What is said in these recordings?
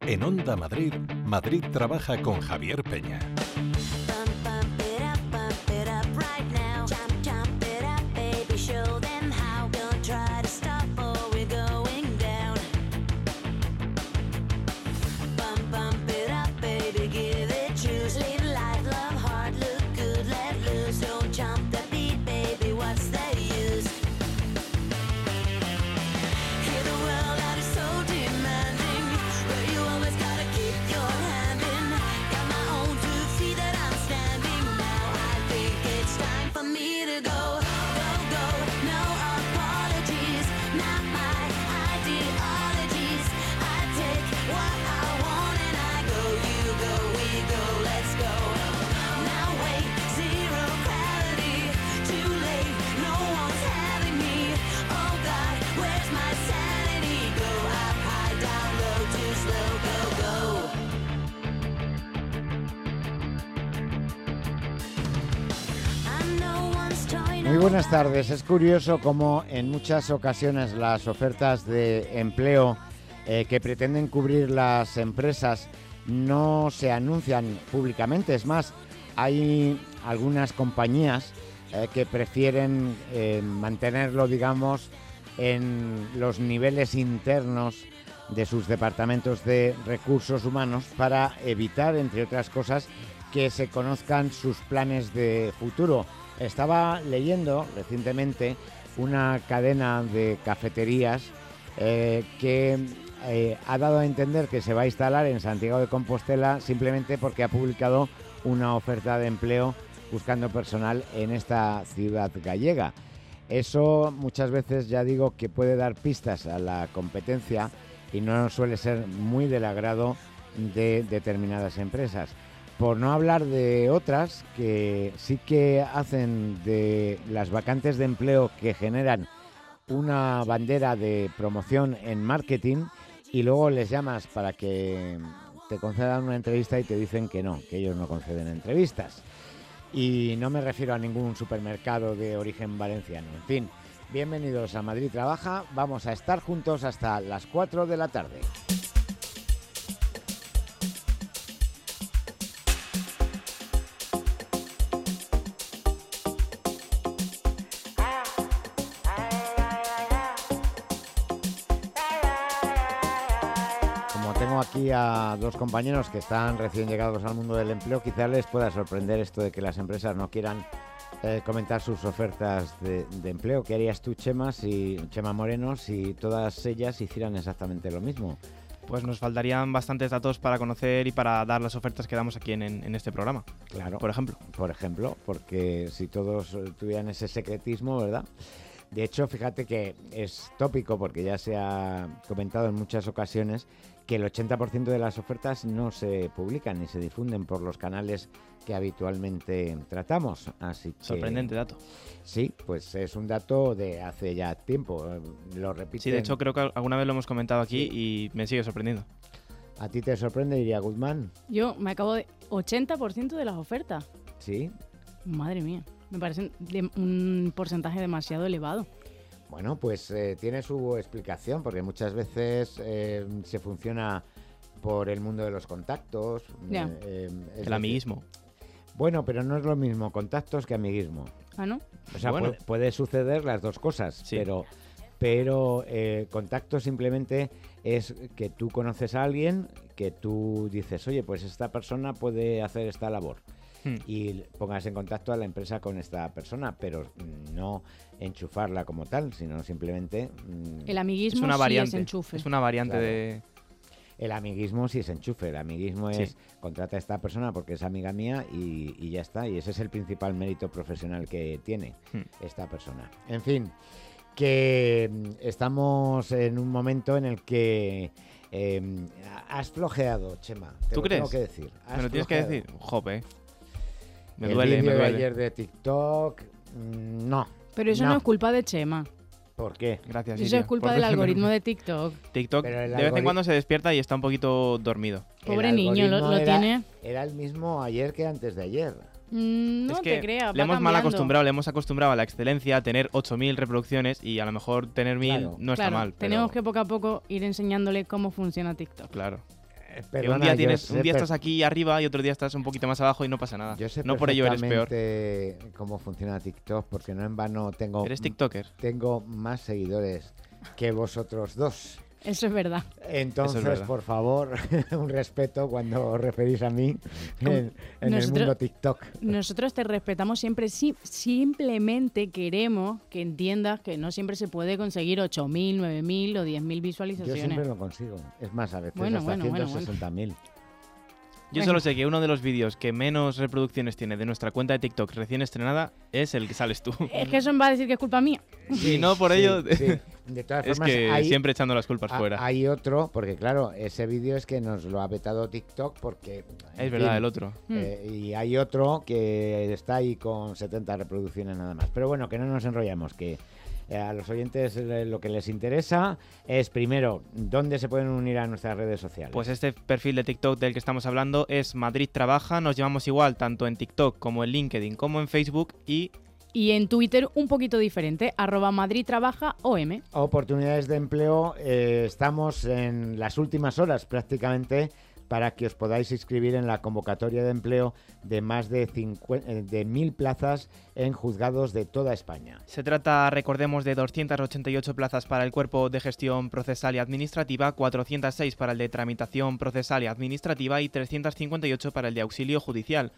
En Onda Madrid, Madrid trabaja con Javier Peña. Buenas tardes. Es curioso cómo en muchas ocasiones las ofertas de empleo eh, que pretenden cubrir las empresas no se anuncian públicamente. Es más, hay algunas compañías eh, que prefieren eh, mantenerlo, digamos, en los niveles internos de sus departamentos de recursos humanos para evitar, entre otras cosas, que se conozcan sus planes de futuro. Estaba leyendo recientemente una cadena de cafeterías eh, que eh, ha dado a entender que se va a instalar en Santiago de Compostela simplemente porque ha publicado una oferta de empleo buscando personal en esta ciudad gallega. Eso muchas veces ya digo que puede dar pistas a la competencia y no suele ser muy del agrado de determinadas empresas. Por no hablar de otras que sí que hacen de las vacantes de empleo que generan una bandera de promoción en marketing y luego les llamas para que te concedan una entrevista y te dicen que no, que ellos no conceden entrevistas. Y no me refiero a ningún supermercado de origen valenciano. En fin, bienvenidos a Madrid Trabaja. Vamos a estar juntos hasta las 4 de la tarde. Compañeros que están recién llegados al mundo del empleo, quizá les pueda sorprender esto de que las empresas no quieran eh, comentar sus ofertas de, de empleo. ¿Qué harías tú, Chema, si, Chema Moreno, si todas ellas hicieran exactamente lo mismo? Pues nos faltarían bastantes datos para conocer y para dar las ofertas que damos aquí en, en este programa. Claro. Por ejemplo. Por ejemplo, porque si todos eh, tuvieran ese secretismo, ¿verdad? De hecho, fíjate que es tópico, porque ya se ha comentado en muchas ocasiones, que el 80% de las ofertas no se publican ni se difunden por los canales que habitualmente tratamos. Así que, Sorprendente dato. Sí, pues es un dato de hace ya tiempo. eh, Lo repito. Sí, de hecho creo que alguna vez lo hemos comentado aquí y me sigue sorprendiendo. ¿A ti te sorprende, diría Guzmán? Yo me acabo de 80% de las ofertas. Sí. Madre mía, me parece de- un porcentaje demasiado elevado. Bueno, pues eh, tiene su explicación, porque muchas veces eh, se funciona por el mundo de los contactos. Eh, es El decir- amiguismo. Bueno, pero no es lo mismo contactos que amiguismo. Ah, ¿no? O sea, Bueno. puede, puede suceder las dos cosas, Sí. pero, pero eh, contacto simplemente es que tú conoces a alguien, que tú dices, oye, pues esta persona puede hacer esta labor. Hmm. Y pongas en contacto a la empresa con esta persona, pero no enchufarla como tal, sino simplemente mm, El amiguismo Es una sí variante. es enchufe. Es una variante Claro. de. El amiguismo sí es enchufe, el amiguismo Sí. es contrata a esta persona porque es amiga mía y, y ya está. Y ese es el principal mérito profesional que tiene Hmm. esta persona. En fin, que mm, estamos en un momento en el que eh, has flojeado, Chema. Te ¿Tú lo crees? tengo que decir. Has ¿Me lo tienes que decir? Jope. Me el duele, me vídeo de duele. ayer de TikTok, mm, no. Pero eso no. es culpa de Chema. ¿Por qué? Gracias. Eso es culpa del algoritmo de TikTok. TikTok de vez en cuando se despierta y está un poquito dormido. Pobre niño, lo, era- tiene. Era el mismo ayer que antes de ayer. Mm, no es que te creas, le hemos mal acostumbrado, le hemos acostumbrado a la excelencia, a tener 8.000 reproducciones y a lo mejor tener 1.000 Claro. no está Claro, mal. pero- tenemos que poco a poco ir enseñándole cómo funciona TikTok. Claro. Eh, Que un día, tienes, un día estás aquí arriba y otro día estás un poquito más abajo y no pasa nada. Yo sé no por ello eres peor. cómo funciona TikTok, porque no en vano tengo, Eres TikToker. tengo más seguidores que vosotros dos. Eso es verdad. Entonces, verdad. por favor, un respeto cuando os referís a mí en, en el mundo TikTok. Nosotros te respetamos siempre, sí, simplemente queremos que entiendas que no siempre se puede conseguir 8.000, 9.000 o 10.000 Yo visualizaciones. siempre lo consigo. Es más, a veces Bueno, hasta bueno, bueno, bueno. 160.000. Yo solo sé que uno de los vídeos que menos reproducciones tiene de nuestra cuenta de TikTok recién estrenada es el que sales tú. Es que eso me va a decir que es culpa mía. Y no por sí, ello. sí. De todas Es formas, que hay, siempre echando las culpas fuera. hay otro, porque claro, ese vídeo es que nos lo ha vetado TikTok porque... es verdad, fin, el otro. Mm. Eh, y hay otro que está ahí con 70 reproducciones nada más. Pero bueno, que no nos enrollamos, que a los oyentes eh, lo que les interesa es primero, ¿dónde se pueden unir a nuestras redes sociales? Pues este perfil de TikTok del que estamos hablando es Madrid Trabaja. Nos llevamos igual tanto en TikTok como en LinkedIn como en Facebook y Y en Twitter un poquito diferente, arroba Madrid Trabaja OM. Oportunidades de empleo, eh, estamos en las últimas horas prácticamente para que os podáis inscribir en la convocatoria de empleo de más de, 50 eh, de mil plazas en juzgados de toda España. Se trata, recordemos, de 288 plazas para el cuerpo de gestión procesal y administrativa, 406 para el de tramitación procesal y administrativa y 358 para el de auxilio judicial.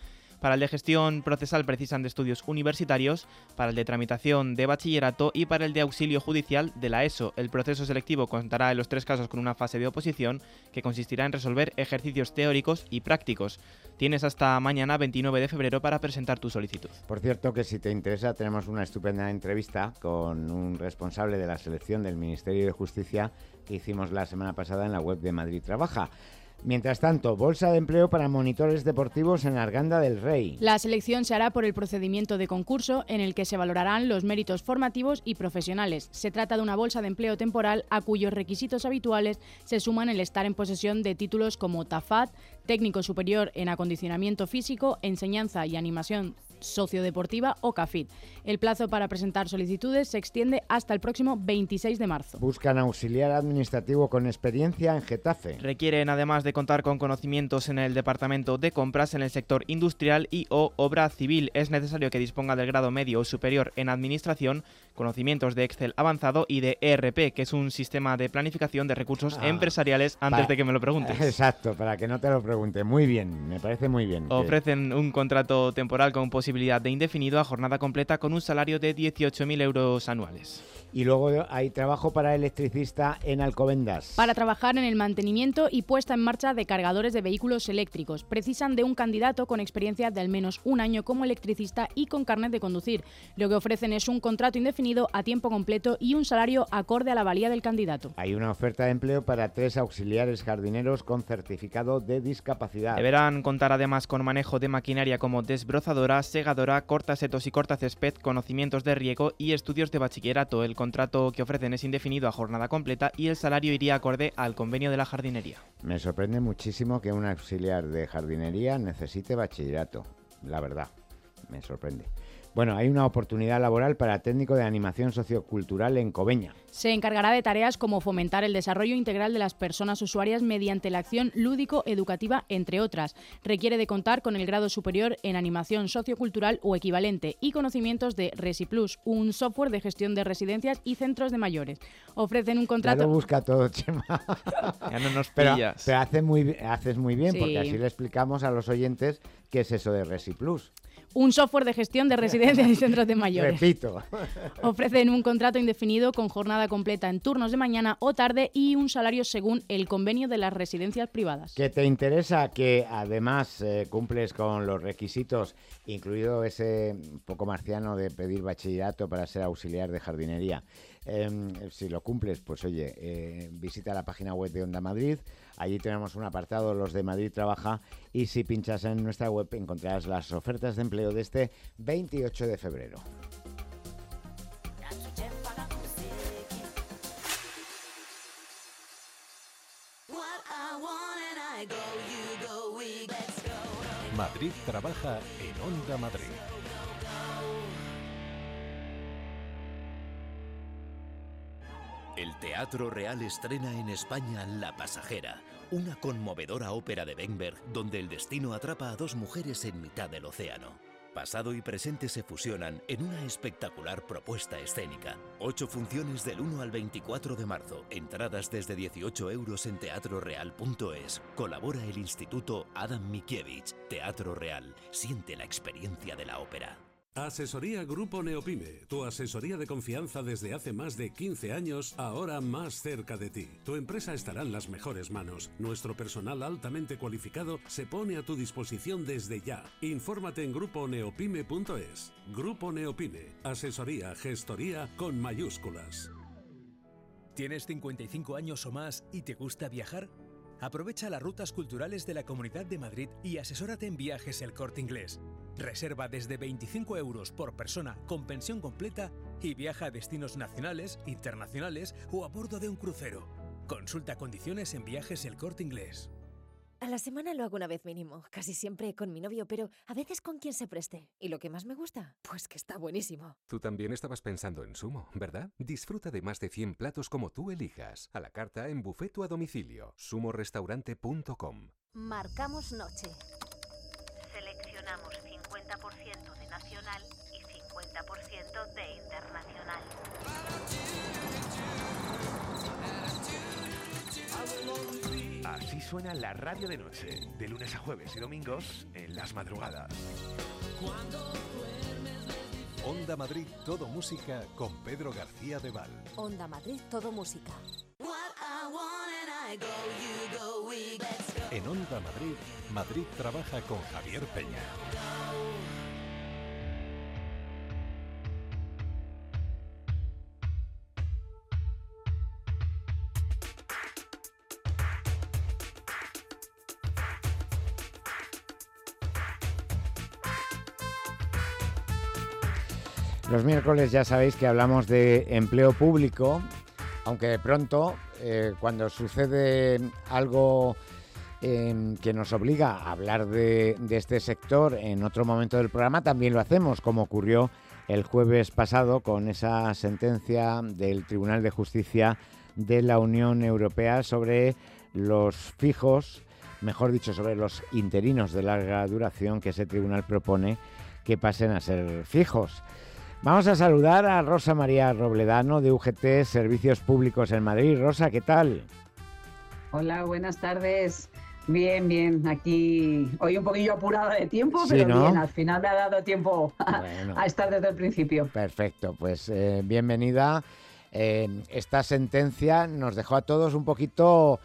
Para el de gestión procesal precisan de estudios universitarios, para el de tramitación de bachillerato y para el de auxilio judicial de la ESO. El proceso selectivo contará en los tres casos con una fase de oposición que consistirá en resolver ejercicios teóricos y prácticos. Tienes hasta mañana 29 de febrero para presentar tu solicitud. Por cierto, que si te interesa, tenemos una estupenda entrevista con un responsable de la selección del Ministerio de Justicia que hicimos la semana pasada en la web de Madrid Trabaja. Mientras tanto, bolsa de empleo para monitores deportivos en Arganda del Rey. La selección se hará por el procedimiento de concurso en el que se valorarán los méritos formativos y profesionales. Se trata de una bolsa de empleo temporal a cuyos requisitos habituales se suman el estar en posesión de títulos como TAFAT, técnico superior en acondicionamiento físico, enseñanza y animación sociodeportiva o CAFIT. El plazo para presentar solicitudes se extiende hasta el próximo 26 de marzo. Buscan auxiliar administrativo con experiencia en Getafe. Requieren, además de contar con conocimientos en el departamento de compras en el sector industrial y o obra civil, es necesario que disponga del grado medio o superior en administración, conocimientos de Excel avanzado y de ERP, que es un sistema de planificación de recursos Ah, empresariales, antes para- de que me lo preguntes. Exacto, para que no te lo pregunte. Muy bien, me parece muy bien. que- Ofrecen un contrato temporal con posibilidad de indefinido a jornada completa con un salario de 18.000 euros anuales. Y luego hay trabajo para electricista en Alcobendas. Para trabajar en el mantenimiento y puesta en marcha de cargadores de vehículos eléctricos, precisan de un candidato con experiencia de al menos un año como electricista y con carnet de conducir. Lo que ofrecen es un contrato indefinido a tiempo completo y un salario acorde a la valía del candidato. Hay una oferta de empleo para tres auxiliares jardineros con certificado de discapacidad. Deberán contar además con manejo de maquinaria como desbrozadora, segadora, cortasetos y cortacésped, conocimientos de riego y estudios de bachillerato. El contrato que ofrecen es indefinido a jornada completa y el salario iría acorde al convenio de la jardinería. Me sorprende muchísimo que un auxiliar de jardinería necesite bachillerato, la verdad, me sorprende. Bueno, hay una oportunidad laboral para técnico de animación sociocultural en Coveña. Se encargará de tareas como fomentar el desarrollo integral de las personas usuarias mediante la acción lúdico-educativa, entre otras. Requiere de contar con el grado superior en animación sociocultural o equivalente y conocimientos de ResiPlus, un software de gestión de residencias y centros de mayores. Ofrecen un Ya contrato... lo busca todo, Chema. Ya no nos Pero, pillas. pero hace muy, haces muy bien, porque Sí. así le explicamos a los oyentes qué es eso de ResiPlus. Un software de gestión de residencias y centros de mayores. Repito. Ofrecen un contrato indefinido con jornada completa en turnos de mañana o tarde y un salario según el convenio de las residencias privadas. Que te interesa que además eh, cumples con los requisitos, incluido ese poco marciano de pedir bachillerato para ser auxiliar de jardinería. Em, si lo cumples, pues oye, eh, visita la página web de Onda Madrid. Allí tenemos un apartado, los de Madrid Trabaja, y si pinchas en nuestra web encontrarás las ofertas de empleo de este 28 de febrero. Madrid trabaja en Onda Madrid. El Teatro Real estrena en España La Pasajera, una conmovedora ópera de Benberg donde el destino atrapa a dos mujeres en mitad del océano. Pasado y presente se fusionan en una espectacular propuesta escénica. Ocho funciones del 1 al 24 de marzo. Entradas desde 18 euros en teatroreal.es. Colabora el Instituto Adam Mikiewicz. Teatro Real. Siente la experiencia de la ópera. Asesoría Grupo Neopime, tu asesoría de confianza desde hace más de 15 años, ahora más cerca de ti. Tu empresa estará en las mejores manos. Nuestro personal altamente cualificado se pone a tu disposición desde ya. Infórmate en gruponeopime.es. Grupo Neopime, asesoría, gestoría con mayúsculas. ¿Tienes 55 años o más y te gusta viajar? Aprovecha las rutas culturales de la Comunidad de Madrid y asesórate en viajes el corte inglés. Reserva desde 25 euros por persona con pensión completa y viaja a destinos nacionales, internacionales o a bordo de un crucero. Consulta condiciones en viajes el corte inglés. A la semana lo hago una vez mínimo, casi siempre con mi novio, pero a veces con quien se preste. ¿Y lo que más me gusta? Pues que está buenísimo. Tú también estabas pensando en Sumo, ¿verdad? Disfruta de más de 100 platos como tú elijas. A la carta en bufeto a domicilio. sumorestaurante.com Marcamos noche. Así suena la radio de noche, de lunes a jueves y domingos en las madrugadas. Onda Madrid Todo Música con Pedro García de Val. Onda Madrid, todo música. En Onda Madrid, Madrid trabaja con Javier Peña. Los miércoles ya sabéis que hablamos de empleo público, aunque de pronto, eh, cuando sucede algo eh, que nos obliga a hablar de este sector en otro momento del programa, también lo hacemos, como ocurrió el jueves pasado con esa sentencia del Tribunal de Justicia de la Unión Europea sobre los fijos, mejor dicho, sobre los interinos de larga duración que ese tribunal propone que pasen a ser fijos. Vamos a saludar a Rosa María Robledano de UGT Servicios Públicos en Madrid. Rosa, ¿qué tal? Hola, buenas tardes. Bien, bien. Aquí hoy un poquillo apurada de tiempo, Sí, pero ¿no? bien, al final me ha dado tiempo a, Bueno. a estar desde el principio. Perfecto, pues eh, bienvenida. Eh, esta sentencia nos dejó a todos un poquito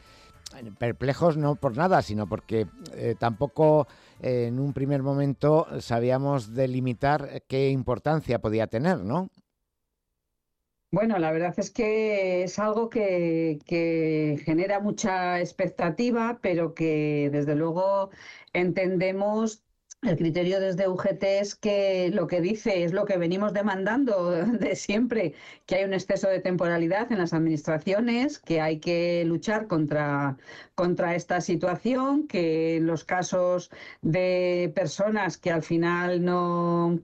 eh, perplejos, no por nada, sino porque eh, tampoco en un primer momento sabíamos delimitar qué importancia podía tener, ¿no? Bueno, la verdad es que es algo que, genera mucha expectativa, pero que desde luego entendemos el criterio desde UGT es que lo que dice es lo que venimos demandando de siempre, que hay un exceso de temporalidad en las administraciones, que hay que luchar contra, contra esta situación, que en los casos de personas que al final no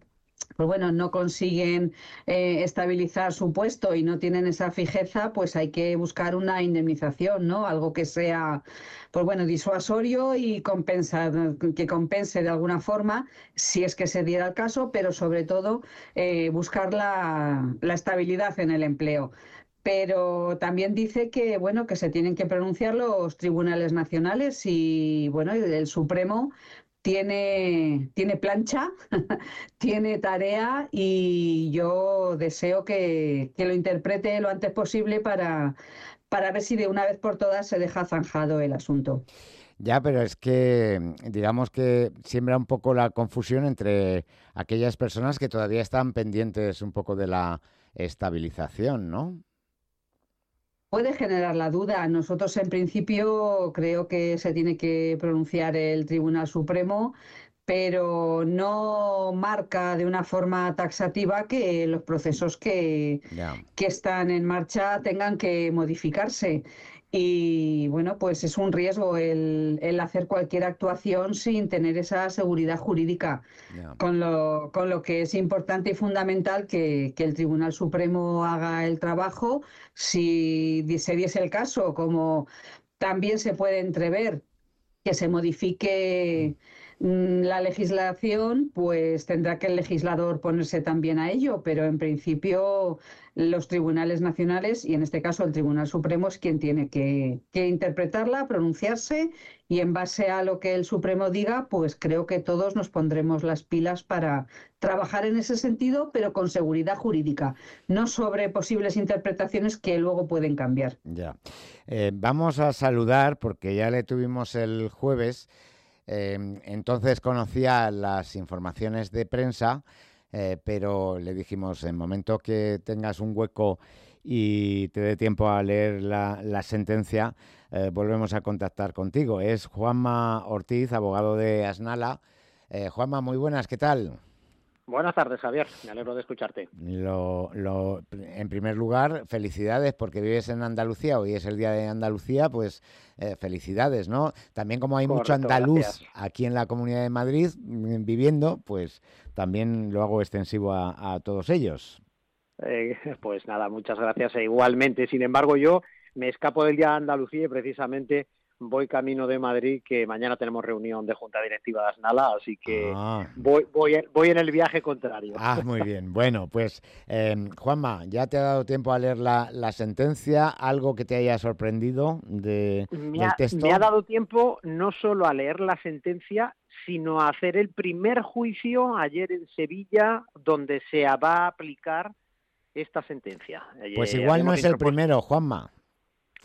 pues bueno, no consiguen eh, estabilizar su puesto y no tienen esa fijeza, pues hay que buscar una indemnización, ¿no? Algo que sea, pues bueno, disuasorio y compensa, que compense de alguna forma, si es que se diera el caso, pero sobre todo eh, buscar la, la estabilidad en el empleo pero también dice que bueno que se tienen que pronunciar los tribunales nacionales y bueno el, el Supremo tiene, tiene plancha, tiene tarea y yo deseo que, que lo interprete lo antes posible para, para ver si de una vez por todas se deja zanjado el asunto. Ya, pero es que digamos que siembra un poco la confusión entre aquellas personas que todavía están pendientes un poco de la estabilización, ¿no? Puede generar la duda. Nosotros, en principio, creo que se tiene que pronunciar el Tribunal Supremo, pero no marca de una forma taxativa que los procesos que, que están en marcha tengan que modificarse. Y bueno, pues es un riesgo el, hacer cualquier actuación sin tener esa seguridad jurídica, con, lo, con lo que es importante y fundamental que, que, el Tribunal Supremo haga el trabajo. Si se diese el caso, como también se puede entrever que se modifique Mm, la legislación, pues tendrá que el legislador ponerse también a ello, pero en principio los tribunales nacionales y en este caso el Tribunal Supremo es quien tiene que, interpretarla, pronunciarse y en base a lo que el Supremo diga, pues creo que todos nos pondremos las pilas para trabajar en ese sentido, pero con seguridad jurídica, no sobre posibles interpretaciones que luego pueden cambiar. Ya. Eh, vamos a saludar, porque ya le tuvimos el jueves Em, entonces conocía las informaciones de prensa, eh, pero le dijimos, en momento que tengas un hueco y te dé tiempo a leer la, sentencia, eh, volvemos a contactar contigo. Es Juanma Ortiz, abogado de Asnala. Eh, Juanma, muy buenas, ¿qué tal? Buenas tardes, Javier. Me alegro de escucharte. Lo, en primer lugar, felicidades porque vives en Andalucía. Hoy es el Día de Andalucía, pues eh, felicidades, ¿no? También como hay mucho andaluz aquí en la Comunidad de Madrid mm, viviendo, pues también lo hago extensivo a, todos ellos. Eh, pues nada, muchas gracias. E igualmente, sin embargo, yo me escapo del Día de Andalucía y precisamente voy camino de Madrid, que mañana tenemos reunión de Junta Directiva de Asnala, así que ah. voy, voy, voy en el viaje contrario. Ah, muy bien. Bueno, pues em, Juanma, ¿ya te ha dado tiempo a leer la, sentencia? ¿Algo que te haya sorprendido de, me del texto? Me ha dado tiempo no solo a leer la sentencia, sino a hacer el primer juicio ayer en Sevilla, donde se va a aplicar esta sentencia. Pues eh, igual no es el primero, Juanma.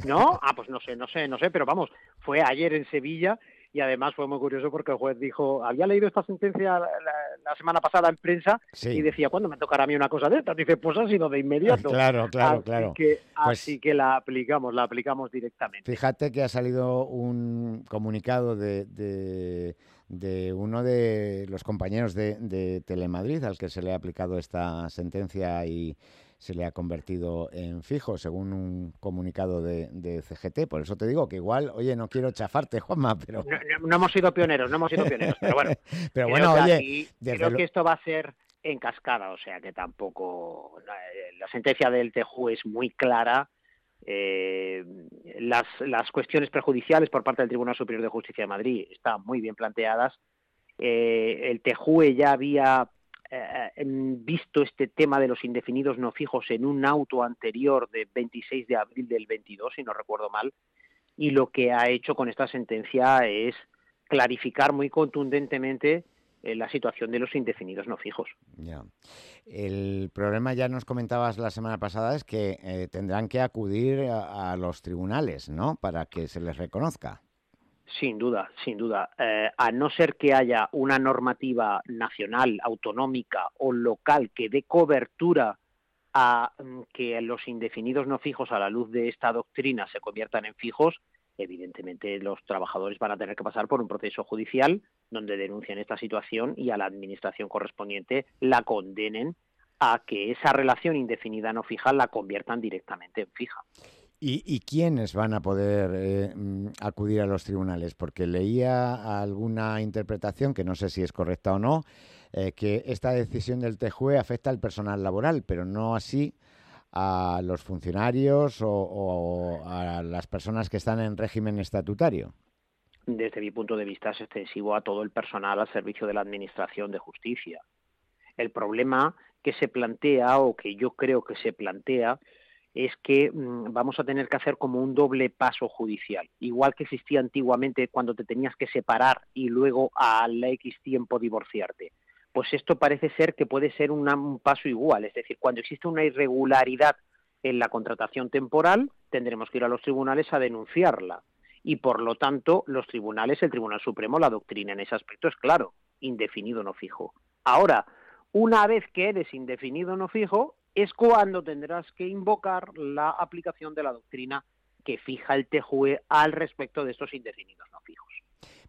¿No? Ah, pues no sé, no sé, no sé, pero vamos, fue ayer en Sevilla y además fue muy curioso porque el juez dijo, había leído esta sentencia la, semana pasada en prensa y decía, ¿cuándo me tocará a mí una cosa de estas? Dice, pues ha sido de inmediato. Claro, claro, así claro. Que, pues así que la aplicamos, la aplicamos directamente. Fíjate que ha salido un comunicado de, de, de uno de los compañeros de, de Telemadrid al que se le ha aplicado esta sentencia y se le ha convertido en fijo, según un comunicado de, CGT. Por eso te digo que igual, oye, no quiero chafarte, Juanma, pero... No, hemos sido pioneros, no hemos sido pioneros, pero bueno. pero bueno, oye... creo que esto va a ser en cascada, o sea que tampoco... La sentencia del TEJU es muy clara. Eh, las, las cuestiones prejudiciales por parte del Tribunal Superior de Justicia de Madrid están muy bien planteadas. Eh, el TEJUE ya había eh, visto este tema de los indefinidos no fijos en un auto anterior de 26 de abril del 22, si no recuerdo mal, y lo que ha hecho con esta sentencia es clarificar muy contundentemente eh, la situación de los indefinidos no fijos. Ya. El problema, ya nos comentabas la semana pasada, es que eh, tendrán que acudir a, a, los tribunales, ¿no? Para que se les reconozca. Sin duda, sin duda. Eh, a no ser que haya una normativa nacional, autonómica o local que dé cobertura a mm, que los indefinidos no fijos a la luz de esta doctrina se conviertan en fijos, evidentemente los trabajadores van a tener que pasar por un proceso judicial donde denuncien esta situación y a la administración correspondiente la condenen a que esa relación indefinida no fija la conviertan directamente en fija. ¿Y, quiénes van a poder eh, mm, acudir a los tribunales? Porque leía alguna interpretación, que no sé si es correcta o no, eh, que esta decisión del TJUE afecta al personal laboral, pero no así a los funcionarios o, a las personas que están en régimen estatutario. Desde mi punto de vista es extensivo a todo el personal al servicio de la Administración de Justicia. El problema que se plantea o que yo creo que se plantea es que mm, vamos a tener que hacer como un doble paso judicial, igual que existía antiguamente cuando te tenías que separar y luego al X tiempo divorciarte. Pues esto parece ser que puede ser un paso igual, es decir, cuando existe una irregularidad en la contratación temporal, tendremos que ir a los tribunales a denunciarla. Y por lo tanto, los tribunales, el Tribunal Supremo, la doctrina en ese aspecto es claro, indefinido no fijo. Ahora, una vez que eres indefinido no fijo, es cuando tendrás que invocar la aplicación de la doctrina que fija el TJUE al respecto de estos indefinidos no fijos.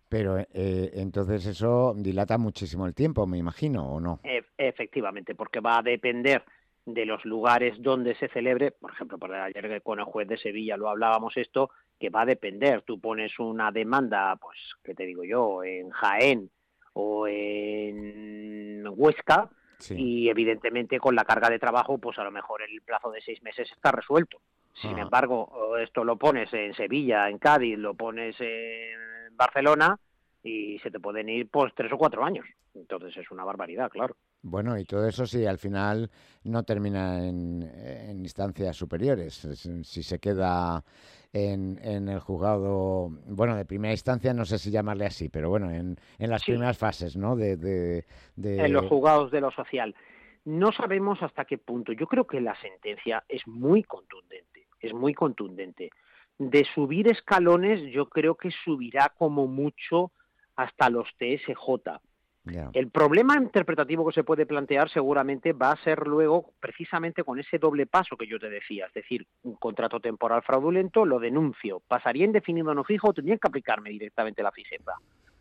Pero eh, entonces eso dilata muchísimo el tiempo, me imagino, ¿o no? E- efectivamente, porque va a depender de los lugares donde se celebre, por ejemplo, por ayer con el juez de Sevilla lo hablábamos esto, que va a depender. Tú pones una demanda, pues, ¿qué te digo yo?, en Jaén o en Huesca, y evidentemente con la carga de trabajo, pues a lo mejor el plazo de seis meses está resuelto. Sin Ah. embargo, esto lo pones en Sevilla, en Cádiz, lo pones en Barcelona y se te pueden ir pues tres o cuatro años. Entonces es una barbaridad, claro. Bueno, y todo eso si al final no termina en, en instancias superiores, es- si se queda en, en el juzgado, bueno, de primera instancia, no sé si llamarle así, pero bueno, en, en las Sí. primeras fases, ¿no? De, de, de- en los juzgados de lo social. No sabemos hasta qué punto. Yo creo que la sentencia es muy contundente, es muy contundente. De subir escalones, yo creo que subirá como mucho hasta los TSJ. El problema interpretativo que se puede plantear seguramente va a ser luego precisamente con ese doble paso que yo te decía, es decir, un contrato temporal fraudulento, lo denuncio, pasaría indefinido no fijo o tendrían que aplicarme directamente la fijeza.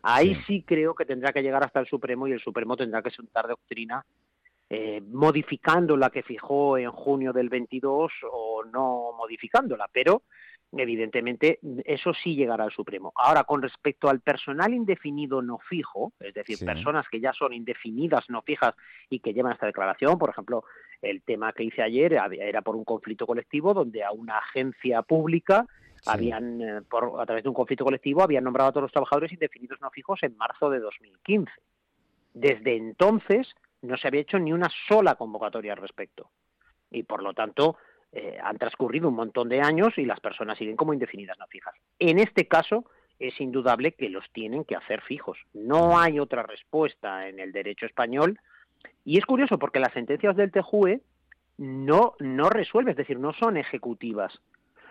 Ahí sí. creo que tendrá que llegar hasta el Supremo y el Supremo tendrá que sentar doctrina eh, modificando la que fijó en junio del 22 o no modificándola, pero evidentemente eso sí llegará al Supremo. Ahora, con respecto al personal indefinido no fijo, es decir, Sí. personas que ya son indefinidas no fijas y que llevan esta declaración, por ejemplo, el tema que hice ayer era por un conflicto colectivo donde a una agencia pública habían, eh, por, a través de un conflicto colectivo, habían nombrado a todos los trabajadores indefinidos no fijos en marzo de 2015. Desde entonces no se había hecho ni una sola convocatoria al respecto. Y por lo tanto, eh, han transcurrido un montón de años y las personas siguen como indefinidas no fijas. En este caso, es indudable que los tienen que hacer fijos. No hay otra respuesta en el derecho español. Y es curioso porque las sentencias del TJUE no, no resuelven, es decir, no son ejecutivas.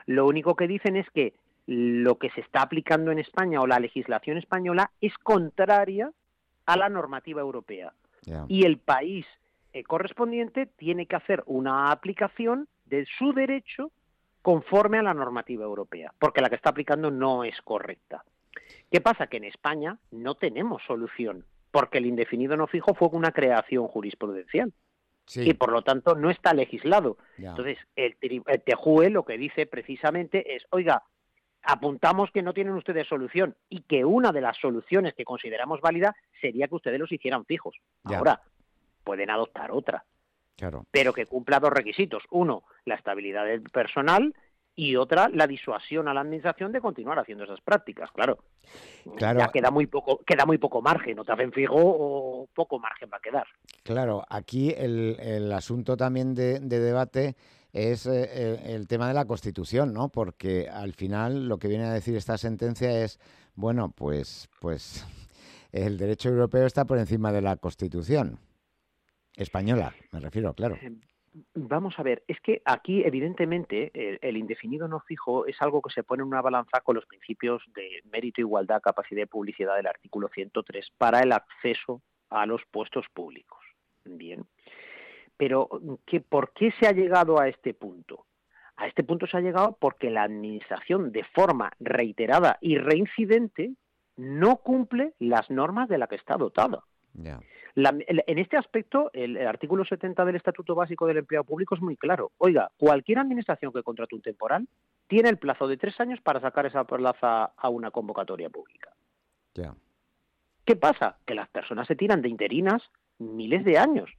Lo único que dicen es que lo que se está aplicando en España o la legislación española es contraria a la normativa europea y el país eh, correspondiente tiene que hacer una aplicación de su derecho conforme a la normativa europea, porque la que está aplicando no es correcta. ¿Qué pasa? Que en España no tenemos solución, porque el indefinido no fijo fue una creación jurisprudencial y por lo tanto no está legislado. Ya. Entonces, el, el TJUE lo que dice precisamente es, oiga, apuntamos que no tienen ustedes solución y que una de las soluciones que consideramos válida sería que ustedes los hicieran fijos. Ya. Ahora, pueden adoptar otra, Claro. pero que cumpla dos requisitos. Uno, la estabilidad del personal y otra, la disuasión a la administración de continuar haciendo esas prácticas. Claro, Claro. ya queda muy poco, queda muy poco margen, o te hacen fijo o poco margen va a quedar. Claro, aquí el, el asunto también de, de debate es eh, el, el tema de la Constitución, ¿no? Porque al final lo que viene a decir esta sentencia es, bueno, pues, pues el derecho europeo está por encima de la Constitución española, me refiero, claro. Vamos a ver, es que aquí evidentemente el, el indefinido no fijo es algo que se pone en una balanza con los principios de mérito, igualdad, capacidad y publicidad del artículo 103 para el acceso a los puestos públicos. Bien. Pero ¿qué, ¿por qué se ha llegado a este punto? A este punto se ha llegado porque la Administración, de forma reiterada y reincidente, no cumple las normas de la que está dotada. Ya. La- en este aspecto, el, el artículo 70 del Estatuto Básico del Empleado Público es muy claro. Oiga, cualquier administración que contrate un temporal tiene el plazo de tres años para sacar esa plaza a una convocatoria pública. Ya. ¿Qué pasa? Que las personas se tiran de interinas miles de años.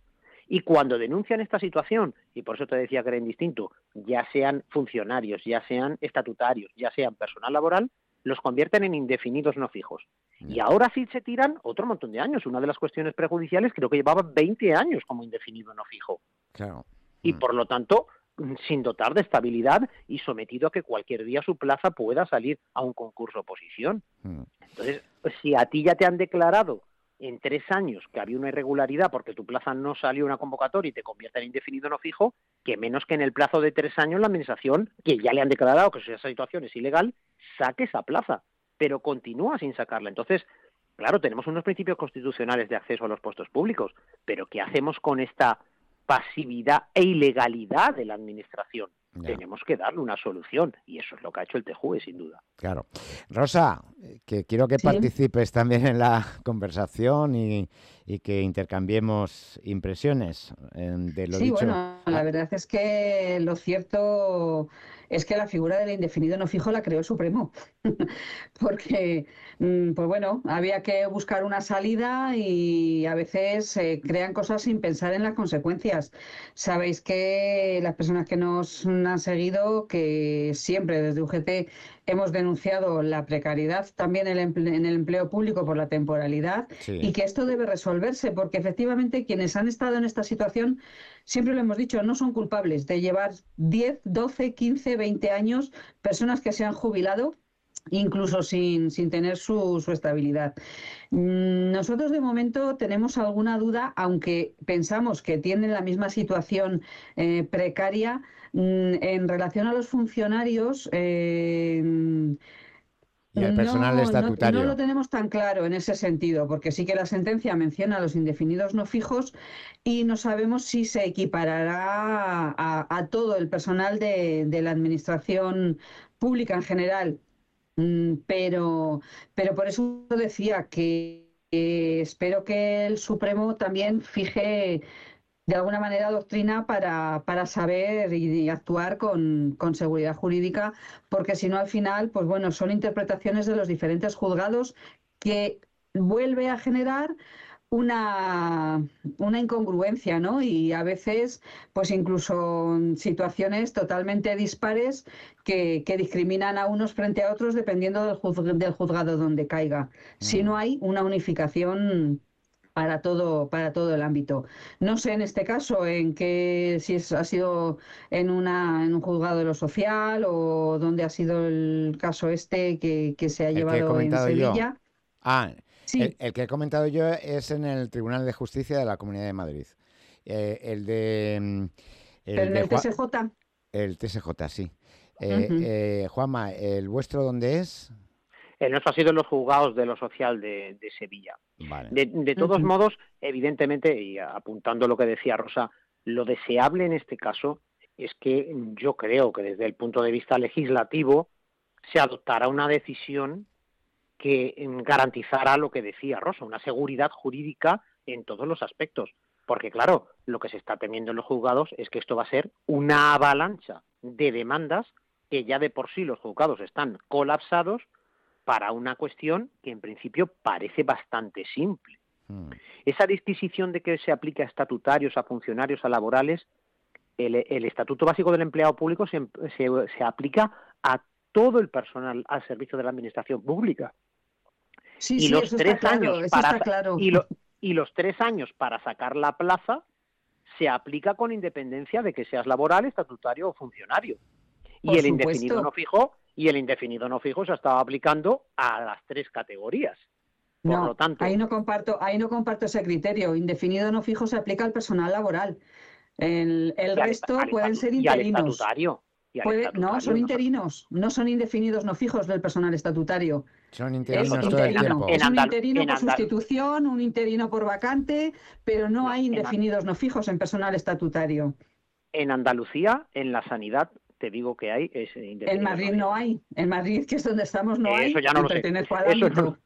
Y cuando denuncian esta situación, y por eso te decía que era indistinto, ya sean funcionarios, ya sean estatutarios, ya sean personal laboral, los convierten en indefinidos no fijos. Y ahora sí se tiran otro montón de años. Una de las cuestiones prejudiciales creo que llevaba 20 años como indefinido no fijo. Claro. Y por lo tanto, mm, sin dotar de estabilidad y sometido a que cualquier día su plaza pueda salir a un concurso oposición. Mm. Entonces, si a ti ya te han declarado en tres años que había una irregularidad porque tu plaza no salió a una convocatoria y te convierte en indefinido no fijo, que menos que en el plazo de tres años la administración, que ya le han declarado que esa situación es ilegal, saque esa plaza, pero continúa sin sacarla. Entonces, claro, tenemos unos principios constitucionales de acceso a los puestos públicos, pero ¿qué hacemos con esta pasividad e ilegalidad de la administración? tenemos que darle una solución y eso es lo que ha hecho el TJUE, sin duda. Claro. Rosa, que quiero que participes también en la conversación y, que intercambiemos impresiones de lo sí, dicho. bueno, la verdad es que lo cierto es que la figura del indefinido no fijo la creó el Supremo, porque, mm, pues bueno, había que buscar una salida y a veces se crean cosas sin pensar en las consecuencias. Sabéis que las personas que nos han seguido, que siempre desde UGT hemos denunciado la precariedad también en el empleo público por la temporalidad y que esto debe resolverse porque efectivamente quienes han estado en esta situación, siempre lo hemos dicho, no son culpables de llevar 10, 12, 15, 20 años personas que se han jubilado incluso sin, sin tener su, su, estabilidad. Mm, nosotros de momento tenemos alguna duda, aunque pensamos que tienen la misma situación eh, precaria en relación a los funcionarios. Eh, y el personal no, estatutario. No, lo tenemos tan claro en ese sentido, porque sí que la sentencia menciona a los indefinidos no fijos y no sabemos si se equiparará a, todo el personal de, de, la administración pública en general. Mm, pero, pero por eso decía que espero que el Supremo también fije de alguna manera doctrina para, para saber y, actuar con, con, seguridad jurídica, porque si no al final, pues bueno, son interpretaciones de los diferentes juzgados que vuelve a generar una, una incongruencia, ¿no? Y a veces, pues incluso situaciones totalmente dispares que, que discriminan a unos frente a otros dependiendo del, del juzgado donde caiga. Si mm. no hay una unificación para todo para todo el ámbito. No sé en este caso en qué si es, ha sido en una en un juzgado de lo social o dónde ha sido el caso este que, que se ha llevado en Sevilla. Ah, el, que he comentado yo es en el Tribunal de Justicia de la Comunidad de Madrid. Eh, el de. Mm, el en el TSJ? El TSJ, sí. Eh, eh, Juanma, ¿el vuestro dónde es? El nuestro ha sido en los juzgados de lo social de, Sevilla. De, todos modos, evidentemente, y apuntando lo que decía Rosa, lo deseable en este caso es que yo creo que desde el punto de vista legislativo se adoptará una decisión que mm, garantizará lo que decía Rosa, una seguridad jurídica en todos los aspectos. Porque claro, lo que se está temiendo en los juzgados es que esto va a ser una avalancha de demandas que ya de por sí los juzgados están colapsados para una cuestión que en principio parece bastante simple. Hmm. Esa disquisición de que se aplica a estatutarios, a funcionarios, a laborales, el, Estatuto Básico del Empleado Público se, se aplica a todo el personal al servicio de la Administración Pública y los tres años para y, los tres años para sacar la plaza se aplica con independencia de que seas laboral, estatutario o funcionario. y el indefinido no fijo y el indefinido no fijo se ha estado aplicando a las tres categorías. Por no, lo tanto, ahí no comparto, ahí no comparto ese criterio. Indefinido no fijo se aplica al personal laboral. El, resto pueden ser interinos. no, son interinos, no son indefinidos no fijos del personal estatutario. Son interinos todo el tiempo. Es un interino por sustitución, un interino por vacante, pero no hay indefinidos no fijos en personal estatutario. En Andalucía, en la sanidad, te digo que hay. Es en Madrid no hay. En Madrid, que es donde estamos, no hay. Eso ya no lo sé. Eso no,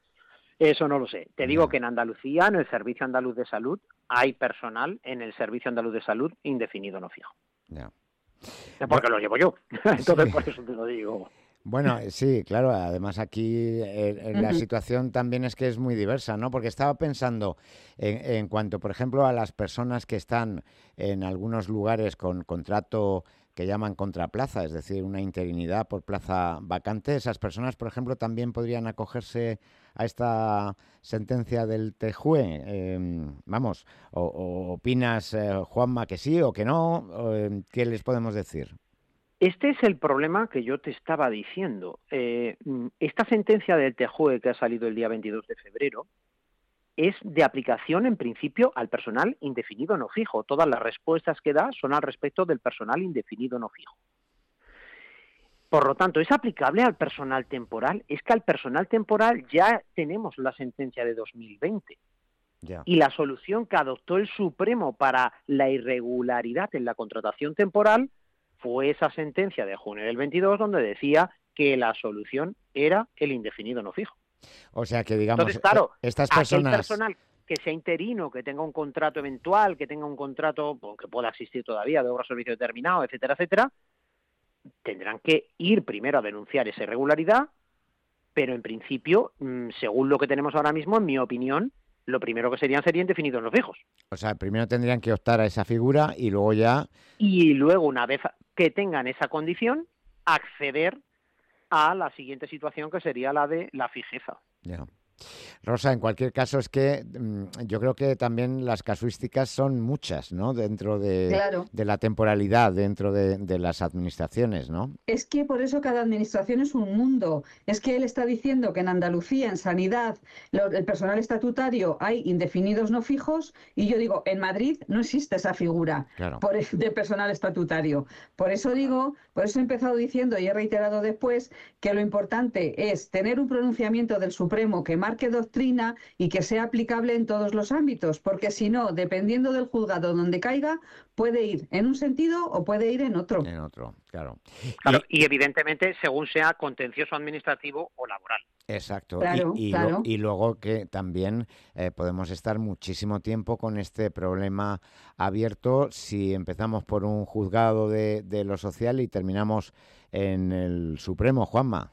eso no, lo sé. Te digo que en Andalucía, en el Servicio Andaluz de Salud, hay personal en el Servicio Andaluz de Salud indefinido no fijo. Ya. Porque lo llevo yo. Entonces, por eso te lo digo. Bueno, eh, sí, claro. Además aquí eh, la situación también es que es muy diversa, ¿no? Porque estaba pensando en, cuanto, por ejemplo, a las personas que están en algunos lugares con contrato que llaman contraplaza, es decir, una interinidad por plaza vacante. Esas personas, por ejemplo, también podrían acogerse a esta sentencia del TEJUE. Em, vamos, o, opinas, eh, Juanma, que sí o que no? Em, ¿Qué les podemos decir? Este es el problema que yo te estaba diciendo. Eh, esta sentencia del TEJUE que ha salido el día 22 de febrero es de aplicación en principio al personal indefinido no fijo. Todas las respuestas que da son al respecto del personal indefinido no fijo. Por lo tanto, es aplicable al personal temporal. Es que al personal temporal ya tenemos la sentencia de 2020. Y la solución que adoptó el Supremo para la irregularidad en la contratación temporal fue esa sentencia de junio del 22 donde decía que la solución era el indefinido no fijo. O sea que, digamos, Entonces, claro, eh, estas personas... personal que sea interino, que tenga un contrato eventual, que tenga un contrato bueno, que pueda existir todavía de obra o servicio determinado, etcétera, etcétera, tendrán que ir primero a denunciar esa irregularidad, pero en principio, mm, según lo que tenemos ahora mismo, en mi opinión, lo primero que serían serían indefinidos no fijos. O sea, primero tendrían que optar a esa figura y luego ya... Y luego, una vez que tengan esa condición, acceder a la siguiente situación que sería la de la fijeza. Ya. Rosa, en cualquier caso es que mm, yo creo que también las casuísticas son muchas, ¿no? Dentro de, Claro. de la temporalidad, dentro de, de las administraciones, ¿no? Es que por eso cada administración es un mundo. Es que él está diciendo que en Andalucía, en sanidad, lo- el personal estatutario hay indefinidos no fijos y yo digo, en Madrid no existe esa figura Claro. por e- de personal estatutario. Por eso digo, por eso he empezado diciendo y he reiterado después que lo importante es tener un pronunciamiento del Supremo que marque doctrina y que sea aplicable en todos los ámbitos, porque si no, dependiendo del juzgado donde caiga, puede ir en un sentido o puede ir en otro. En otro, claro. Claro, y evidentemente según sea contencioso administrativo o laboral. Exacto. Y- Claro, y, claro. y luego que también eh, podemos estar muchísimo tiempo con este problema abierto si empezamos por un juzgado de, de lo social y terminamos en el Supremo, Juanma.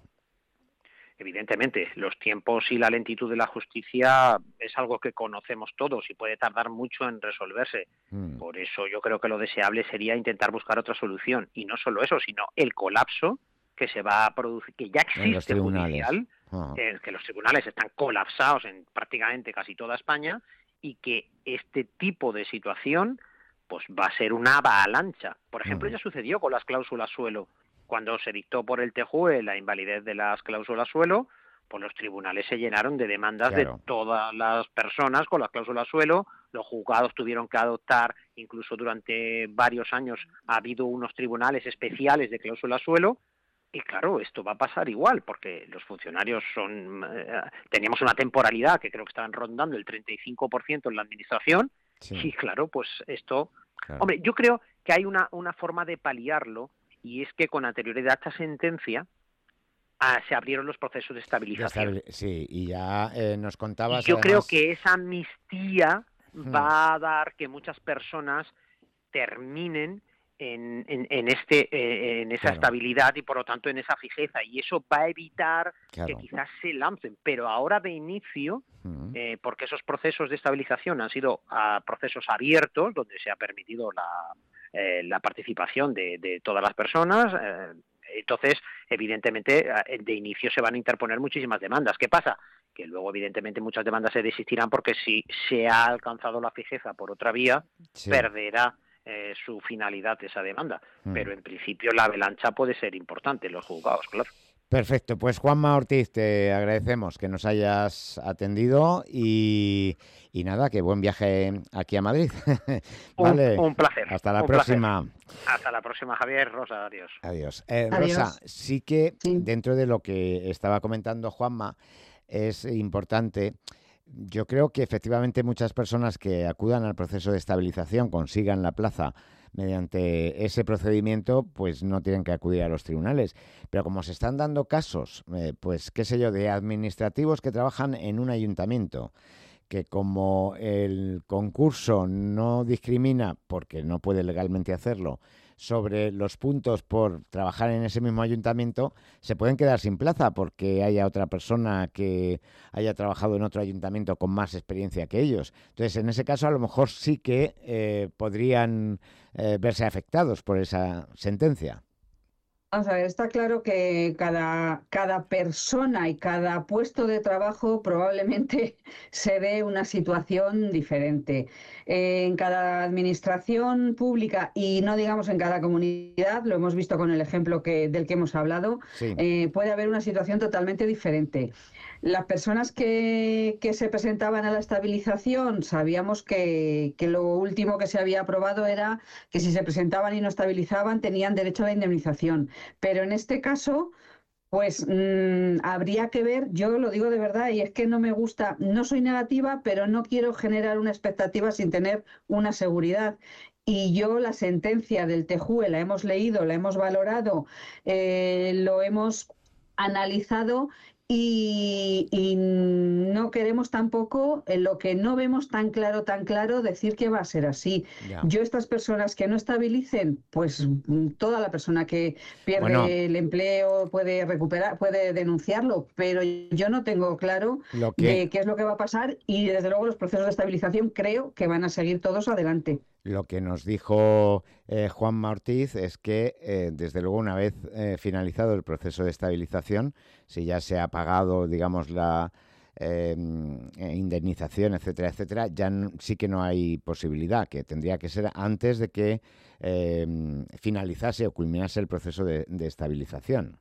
Evidentemente, los tiempos y la lentitud de la justicia es algo que conocemos todos y puede tardar mucho en resolverse. Mm, Por eso yo creo que lo deseable sería intentar buscar otra solución. Y no solo eso, sino el colapso que se va a producir, que ya existe judicial, Ah. eh, que los tribunales están colapsados en prácticamente casi toda España y que este tipo de situación pues va a ser una avalancha. Por ejemplo, Ujú. ya sucedió con las cláusulas suelo. Cuando se dictó por el TJUE la invalidez de las cláusulas suelo, pues los tribunales se llenaron de demandas Claro. de todas las personas con las cláusulas suelo. Los juzgados tuvieron que adoptar, incluso durante varios años ha habido unos tribunales especiales de cláusulas suelo. Y claro, esto va a pasar igual, porque los funcionarios son. eh, teníamos una temporalidad que creo que estaban rondando el 35% en la administración. Sí, Y claro, pues esto. claro. Hombre, yo creo que hay una, una forma de paliarlo, y es que con anterioridad a esta sentencia ah, se abrieron los procesos de estabilización. sí, y ya eh, nos contabas. yo creo que esa amnistía Hmm. va a dar que muchas personas terminen en, en- en este, eh, en esa Claro. estabilidad y por lo tanto en esa fijeza. Y eso va a evitar Claro. que quizás se lancen. Pero ahora de inicio, Mm, eh, porque esos procesos de estabilización han sido ah, procesos abiertos, donde se ha permitido la, eh, la participación de, de todas las personas. eh, entonces, evidentemente, ah, de inicio se van a interponer muchísimas demandas. ¿Qué pasa? Que luego, evidentemente, muchas demandas se desistirán porque si se ha alcanzado la fijeza por otra vía, sí, perderá eh, su finalidad esa demanda. mm. Pero en principio la avalancha puede ser importante en los juzgados, claro. Perfecto, pues Juanma Ortiz, te agradecemos que nos hayas atendido y, y nada, que buen viaje aquí a Madrid. Un- vale, un, placer. hasta la un placer. próxima. Hasta la próxima, Javier. Rosa, adiós. Adiós. Eh, Adiós. Rosa, sí que Sí. dentro de lo que estaba comentando Juanma, es importante. Yo creo que efectivamente muchas personas que acudan al proceso de estabilización consigan la plaza mediante ese procedimiento, pues no tienen que acudir a los tribunales. Pero como se están dando casos, eh, pues qué sé yo, de administrativos que trabajan en un ayuntamiento, que como el concurso no discrimina, porque no puede legalmente hacerlo, sobre los puntos por trabajar en ese mismo ayuntamiento, se pueden quedar sin plaza porque haya otra persona que haya trabajado en otro ayuntamiento con más experiencia que ellos. Entonces, en ese caso, a lo mejor sí que eh, podrían eh, verse afectados por esa sentencia. Vamos a ver, está claro que cada, cada persona y cada puesto de trabajo probablemente se ve una situación diferente. Eh, en cada administración pública y no digamos en cada comunidad, lo hemos visto con el ejemplo que, del que hemos hablado, Sí. eh, puede haber una situación totalmente diferente. Las personas que, se presentaban a la estabilización sabíamos que, que lo último que se había aprobado era que si se presentaban y no estabilizaban tenían derecho a la indemnización. Pero en este caso, pues mm, habría que ver, yo lo digo de verdad, y es que no me gusta, no soy negativa, pero no quiero generar una expectativa sin tener una seguridad. y yo la sentencia del TEJUE la hemos leído, la hemos valorado, eh, lo hemos analizado y, no queremos tampoco, en lo que no vemos tan claro, tan claro, decir que va a ser así. Yo, estas personas que no estabilicen, pues toda la persona que pierde el empleo puede recuperar, puede denunciarlo, pero yo no tengo claro qué es lo que va a pasar y desde luego los procesos de estabilización creo que van a seguir todos adelante. Lo que nos dijo eh, Juan Ortiz es que, eh, desde luego, una vez eh, finalizado el proceso de estabilización, si ya se ha pagado, digamos, la indemnización, etcétera, etcétera, ya sí que no hay posibilidad, que tendría que ser antes de que finalizase o culminase el proceso de, estabilización.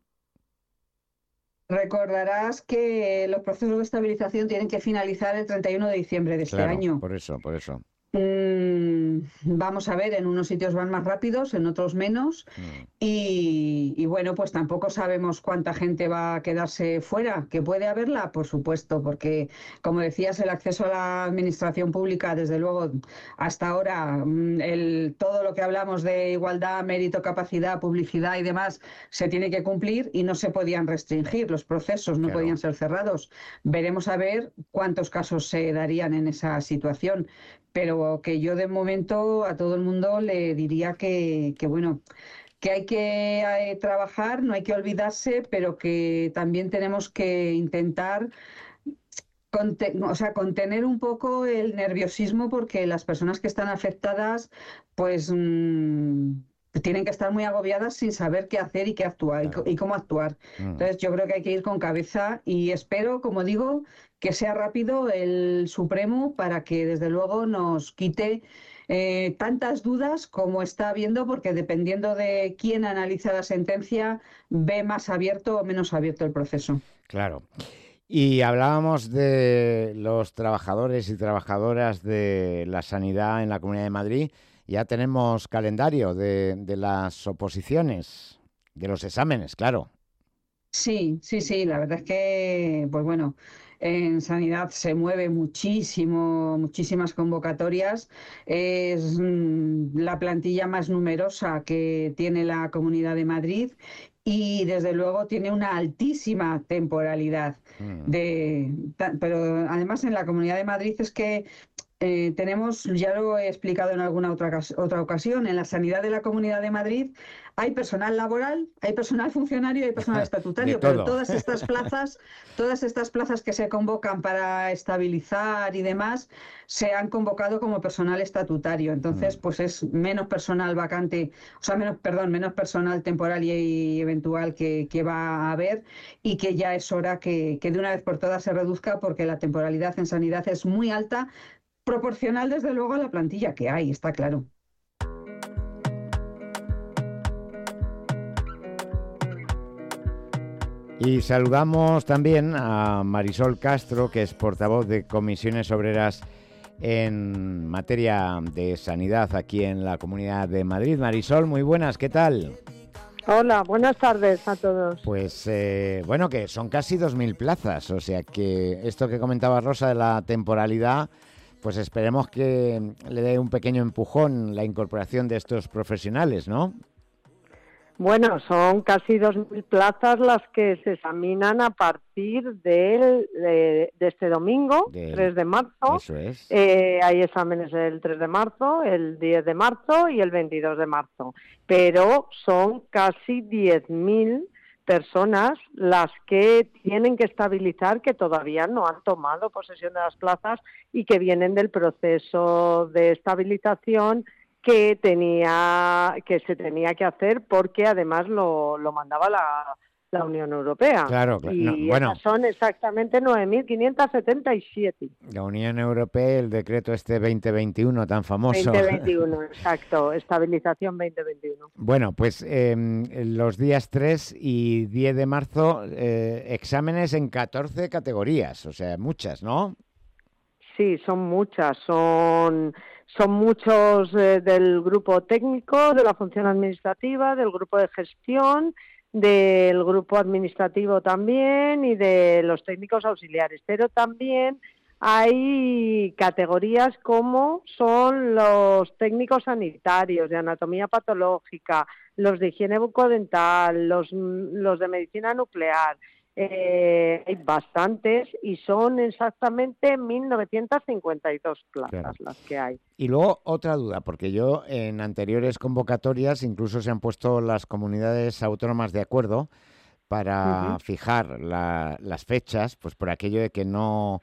Recordarás que los procesos de estabilización tienen que finalizar el 31 de diciembre de este año. Por eso, por eso. Mm, vamos a ver, en unos sitios van más rápidos, en otros menos. Mm. Y, bueno, pues tampoco sabemos cuánta gente va a quedarse fuera. ¿Que puede haberla? Por supuesto, porque como decías, el acceso a la administración pública, desde luego, hasta ahora, mm, el, todo lo que hablamos de igualdad, mérito, capacidad, publicidad y demás, se tiene que cumplir y no se podían restringir. Los procesos no podían ser cerrados. Veremos a ver cuántos casos se darían en esa situación pero que yo de momento a todo el mundo le diría que, bueno, que hay que eh, trabajar, no hay que olvidarse, pero que también tenemos que intentar o sea, contener un poco el nerviosismo porque las personas que están afectadas, pues mm, tienen que estar muy agobiadas sin saber qué hacer y qué actuar y, cómo actuar. Mm. Entonces yo creo que hay que ir con cabeza y espero, como digo, que sea rápido el Supremo para que desde luego nos quite eh, tantas dudas como está habiendo, porque dependiendo de quién analiza la sentencia, ve más abierto o menos abierto el proceso. Claro. Y hablábamos de los trabajadores y trabajadoras de la sanidad en la Comunidad de Madrid. Ya tenemos calendario de, de las oposiciones, de los exámenes, claro. Sí, sí, sí, la verdad es que, pues bueno, en sanidad se mueve muchísimo, muchísimas convocatorias. Es mm, la plantilla más numerosa que tiene la Comunidad de Madrid y desde luego tiene una altísima temporalidad. Mm. De, pero además en la Comunidad de Madrid es que eh, tenemos, ya lo he explicado en alguna otra, otra ocasión, en la sanidad de la Comunidad de Madrid hay personal laboral, hay personal funcionario y hay personal estatutario, pero todas estas plazas, todas estas plazas que se convocan para estabilizar y demás, se han convocado como personal estatutario. Entonces, mm. pues es menos personal vacante, o sea, menos, perdón, menos personal temporal y, eventual que, va a haber y que ya es hora que, que de una vez por todas se reduzca porque la temporalidad en sanidad es muy alta, proporcional desde luego a la plantilla que hay, está claro. Y saludamos también a Marisol Castro, que es portavoz de comisiones obreras en materia de sanidad aquí en la Comunidad de Madrid. Marisol, muy buenas, ¿qué tal? Hola, buenas tardes a todos. Pues eh, bueno, que son casi 2.000 plazas, o sea que esto que comentaba Rosa de la temporalidad pues esperemos que le dé un pequeño empujón la incorporación de estos profesionales, ¿no? Bueno, son casi 2.000 plazas las que se examinan a partir de, este domingo, 3 de marzo. Eso es. Eh, hay exámenes el 3 de marzo, el 10 de marzo y el 22 de marzo. Pero son casi 10.000 personas las que tienen que estabilizar que todavía no han tomado posesión de las plazas y que vienen del proceso de estabilización que tenía que se tenía que hacer porque además lo, lo mandaba la, la Unión Europea. Claro, Y bueno, son exactamente 9.577. La Unión Europea, el decreto este 2021 tan famoso. 2021, exacto, estabilización 2021. Bueno, pues em, los días 3 y 10 de marzo, eh, exámenes en 14 categorías, o sea, muchas, ¿no? Sí, son muchas, son son muchos eh, del grupo técnico, de la función administrativa, del grupo de gestión, del grupo administrativo también y de los técnicos auxiliares, pero también hay categorías como son los técnicos sanitarios de anatomía patológica, los de higiene bucodental, los, los de medicina nuclear. Eh, hay bastantes y son exactamente 1.952 plazas las que hay. Y luego otra duda, porque yo en anteriores convocatorias incluso se han puesto las comunidades autónomas de acuerdo para fijar las fechas, pues por aquello de que no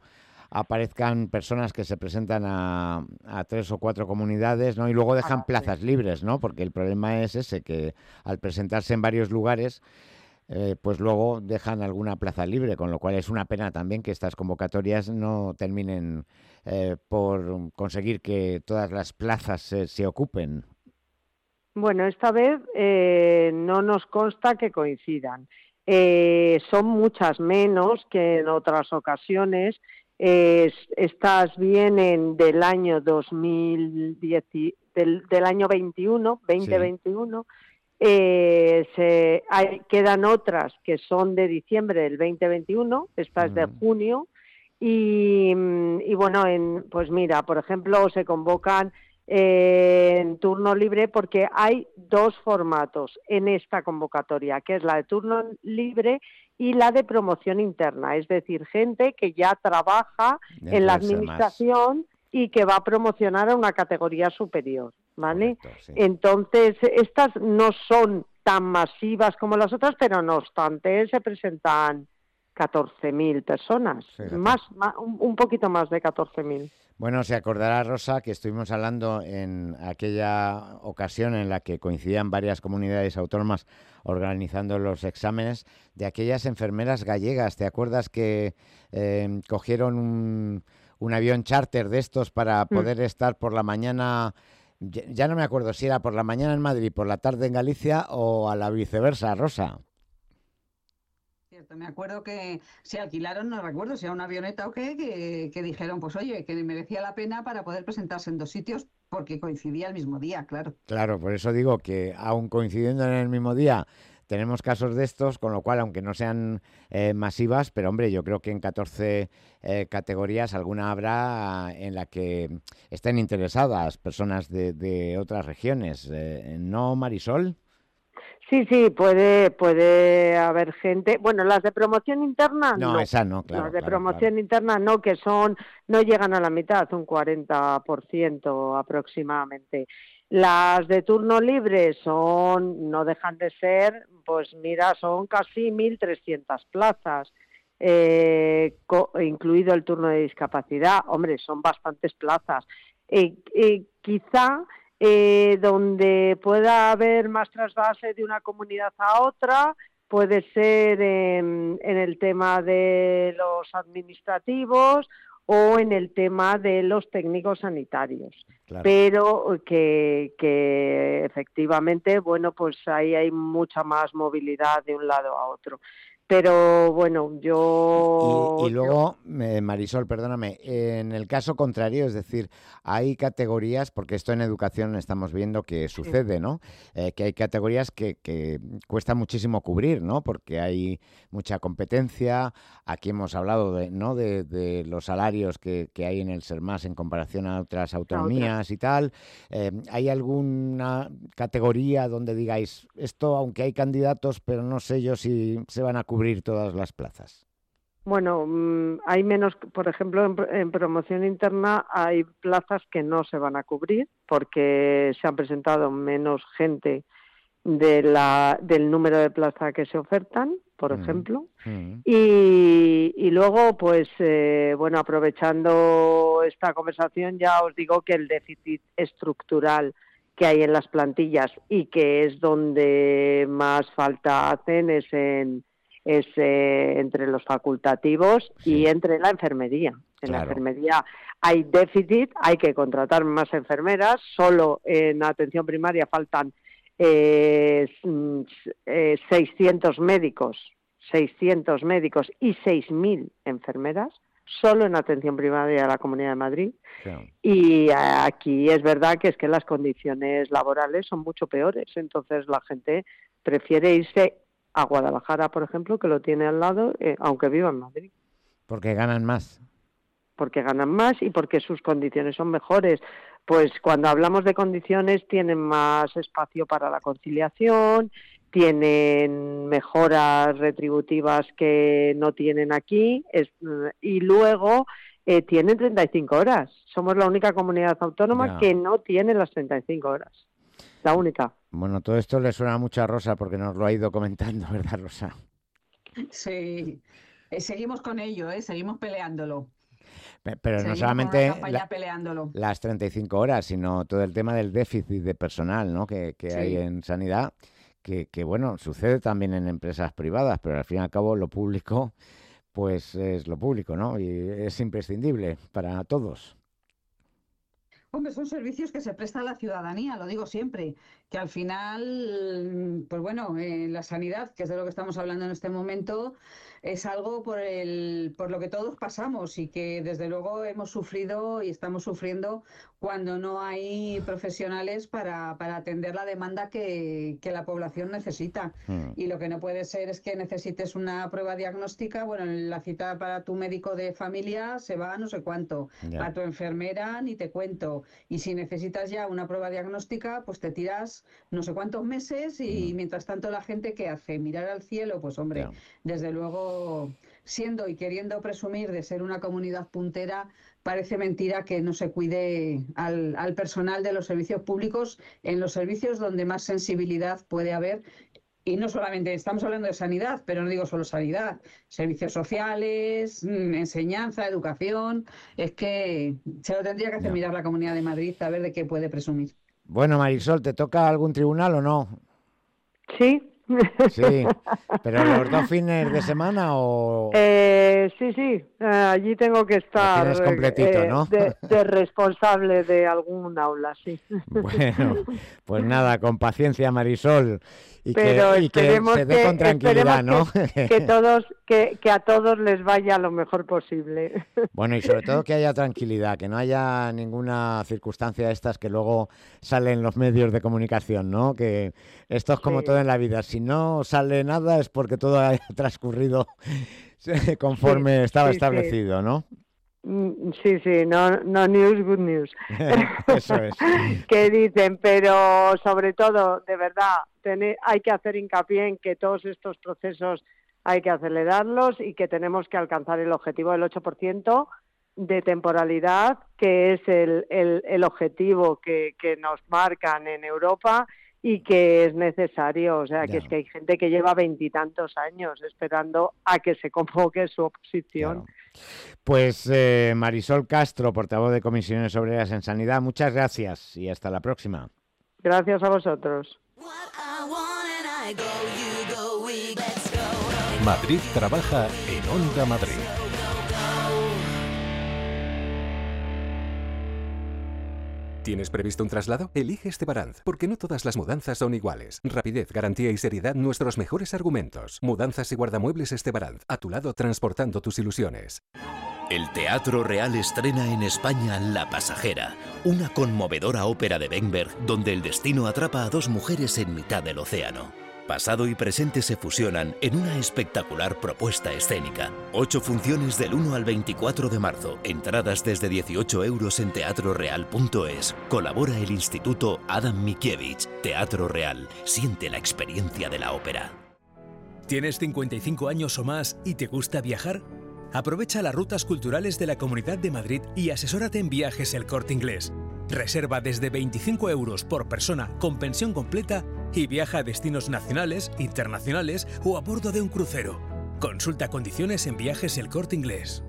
aparezcan personas que se presentan a, tres o cuatro comunidades, ¿no? Y luego dejan plazas libres, ¿no? Porque el problema es ese, que al presentarse en varios lugares, eh, pues luego dejan alguna plaza libre, con lo cual es una pena también que estas convocatorias no terminen eh, por conseguir que todas las plazas se, ocupen. Bueno, esta vez eh, no nos consta que coincidan. son muchas menos que en otras ocasiones estas vienen del año 2010, del, del año 21, 2021. Eh, se, hay, quedan otras que son de diciembre del 2021, esta es de mm. junio. Y, y, bueno, en, pues mira, por ejemplo, se convocan eh, en turno libre porque hay dos formatos en esta convocatoria, que es la de turno libre y la de promoción interna, es decir, gente que ya trabaja en la administración y que va a promocionar a una categoría superior, ¿vale? Entonces, estas no son tan masivas como las otras, pero no obstante se presentan 14.000 personas, más, un poquito más de 14.000. Bueno, se acordará Rosa que estuvimos hablando en aquella ocasión en la que coincidían varias comunidades autónomas organizando los exámenes de aquellas enfermeras gallegas. ¿Te acuerdas que eh, cogieron un, avión charter de estos para mm. poder estar por la mañana? Ya no me acuerdo si era por la mañana en Madrid, por la tarde en Galicia o a la viceversa, Rosa. Me acuerdo que se alquilaron, no recuerdo si era una avioneta o qué, que, dijeron, pues oye, que merecía la pena para poder presentarse en dos sitios porque coincidía el mismo día, claro. Claro, por eso digo que aún coincidiendo en el mismo día tenemos casos de estos, con lo cual, aunque no sean eh, masivas, pero hombre, yo creo que en 14 eh, categorías alguna habrá en la que estén interesadas personas de, otras regiones. Eh, ¿No, Marisol? Sí, sí, puede, puede haber gente. Bueno, las de promoción interna no. No, esa no, claro. Las de promoción interna no, que son, no llegan a la mitad, un 40% aproximadamente. Las de turno libre son, no dejan de ser, pues mira, son casi 1.300 plazas, eh, incluido el turno de discapacidad. Hombre, son bastantes plazas. Eh, eh, quizá eh, donde pueda haber más trasvase de una comunidad a otra, puede ser en, el tema de los administrativos o en el tema de los técnicos sanitarios. Pero que, que efectivamente, bueno, pues ahí hay mucha más movilidad de un lado a otro. Pero bueno, yo... Y, luego, Marisol, perdóname, en el caso contrario, es decir, hay categorías, porque esto en educación estamos viendo que sucede, ¿no? Eh, que hay categorías que, que, cuesta muchísimo cubrir, ¿no? Porque hay mucha competencia. Aquí hemos hablado de, ¿no? de, los salarios que, que, hay en el SERMAS en comparación a otras autonomías y tal. Eh, ¿Hay alguna categoría donde digáis, esto, aunque hay candidatos, pero no sé yo si se van a cubrir? Cubrir todas las plazas? Bueno, mm, hay menos, por ejemplo, en, promoción interna hay plazas que no se van a cubrir porque se han presentado menos gente de la, del número de plazas que se ofertan, por mm, ejemplo. Mm. Y, luego, pues, eh, bueno, aprovechando esta conversación, ya os digo que el déficit estructural que hay en las plantillas y que es donde más falta hacen es en, es eh, entre los facultativos y entre la enfermería. En la enfermería hay déficit, hay que contratar más enfermeras, solo en atención primaria faltan eh, 600 médicos, 600 médicos y 6.000 enfermeras, solo en atención primaria de la Comunidad de Madrid. Y aquí es verdad que es que las condiciones laborales son mucho peores, entonces la gente prefiere irse a Guadalajara, por ejemplo, que lo tiene al lado, eh, aunque viva en Madrid. Porque ganan más. porque ganan más y porque sus condiciones son mejores. Pues cuando hablamos de condiciones tienen más espacio para la conciliación, tienen mejoras retributivas que no tienen aquí y luego eh, tienen 35 horas. Somos la única comunidad autónoma que no tiene las 35 horas. La única. Bueno, todo esto le suena mucho a Rosa porque nos lo ha ido comentando, ¿verdad, Rosa? Sí, eh, seguimos con ello, ¿eh? seguimos peleándolo. Pero no solamente las 35 horas, sino todo el tema del déficit de personal ¿no? que, hay en sanidad, que, que, bueno, sucede también en empresas privadas, pero al fin y al cabo lo público, pues es lo público, ¿no? Y es imprescindible para todos. Hombre, son servicios que se prestan a la ciudadanía, lo digo siempre, que al final, pues bueno, eh, la sanidad, que es de lo que estamos hablando en este momento, es algo por, el, por lo que todos pasamos y que desde luego hemos sufrido y estamos sufriendo cuando no hay profesionales para, para atender la demanda que, que la población necesita. Hmm. Y lo que no puede ser es que necesites una prueba diagnóstica, bueno, la cita para tu médico de familia se va a no sé cuánto, a tu enfermera ni te cuento. Y si necesitas ya una prueba diagnóstica, pues te tiras no sé cuántos meses y hmm. mientras tanto la gente que hace mirar al cielo, pues hombre, desde luego siendo y queriendo presumir de ser una comunidad puntera, parece mentira que no se cuide al, personal de los servicios públicos en los servicios donde más sensibilidad puede haber y no solamente estamos hablando de sanidad, pero no digo solo sanidad, servicios sociales, mm, enseñanza, educación, es que se lo tendría que hacer mirar la Comunidad de Madrid a ver de qué puede presumir. Bueno, Marisol, ¿te toca algún tribunal o no? Sí, Sí, pero los dos fines de semana o... Eh, sí, sí, eh, allí tengo que estar completito, ¿no? de, responsable de algún aula, sí. Bueno, pues nada, con paciencia Marisol y, que, se dé con tranquilidad, ¿no? Que, todos, que, que, a todos les vaya lo mejor posible. Bueno, y sobre todo que haya tranquilidad, que no haya ninguna circunstancia de estas que luego salen en los medios de comunicación, ¿no? Que esto es como todo en la vida, si no sale nada es porque todo ha transcurrido conforme estaba establecido, ¿no? Mm, sí, sí, no, no news, good news. Eso es. que dicen, pero sobre todo, de verdad, hay que hacer hincapié en que todos estos procesos hay que acelerarlos y que tenemos que alcanzar el objetivo del 8% de temporalidad, que es el, el, objetivo que, que, nos marcan en Europa y que es necesario. O sea, que es que hay gente que lleva veintitantos años esperando a que se convoque su oposición. Pues eh, Marisol Castro, portavoz de Comisiones Obreras en Sanidad, muchas gracias y hasta la próxima. Gracias a vosotros. Madrid trabaja en Onda Madrid. ¿Tienes previsto un traslado? Elige Estebaranz, porque no todas las mudanzas son iguales. Rapidez, garantía y seriedad, nuestros mejores argumentos. Mudanzas y guardamuebles Estebaranz, a tu lado transportando tus ilusiones. El Teatro Real estrena en España La Pasajera, una conmovedora ópera de Benberg donde el destino atrapa a dos mujeres en mitad del océano. Pasado y presente se fusionan en una espectacular propuesta escénica. Ocho funciones del 1 al 24 de marzo. Entradas desde 18 euros en teatroreal.es. Colabora el Instituto Adam Mikiewicz. Teatro Real. Siente la experiencia de la ópera. ¿Tienes 55 años o más y te gusta viajar? Aprovecha las rutas culturales de la Comunidad de Madrid y asesórate en viajes el corte inglés. Reserva desde 25 euros por persona con pensión completa y viaja a destinos nacionales, internacionales o a bordo de un crucero. Consulta condiciones en viajes el corte inglés.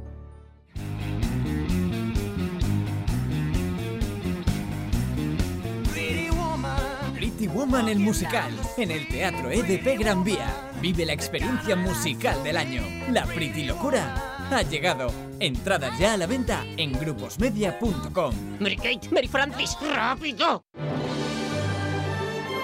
Pretty Woman el musical en el Teatro EDP Gran Vía. Vive la experiencia musical del año. La Pretty Locura ha llegado. Entradas ya a la venta en gruposmedia.com. Mary Kate, Mary Francis, rápido.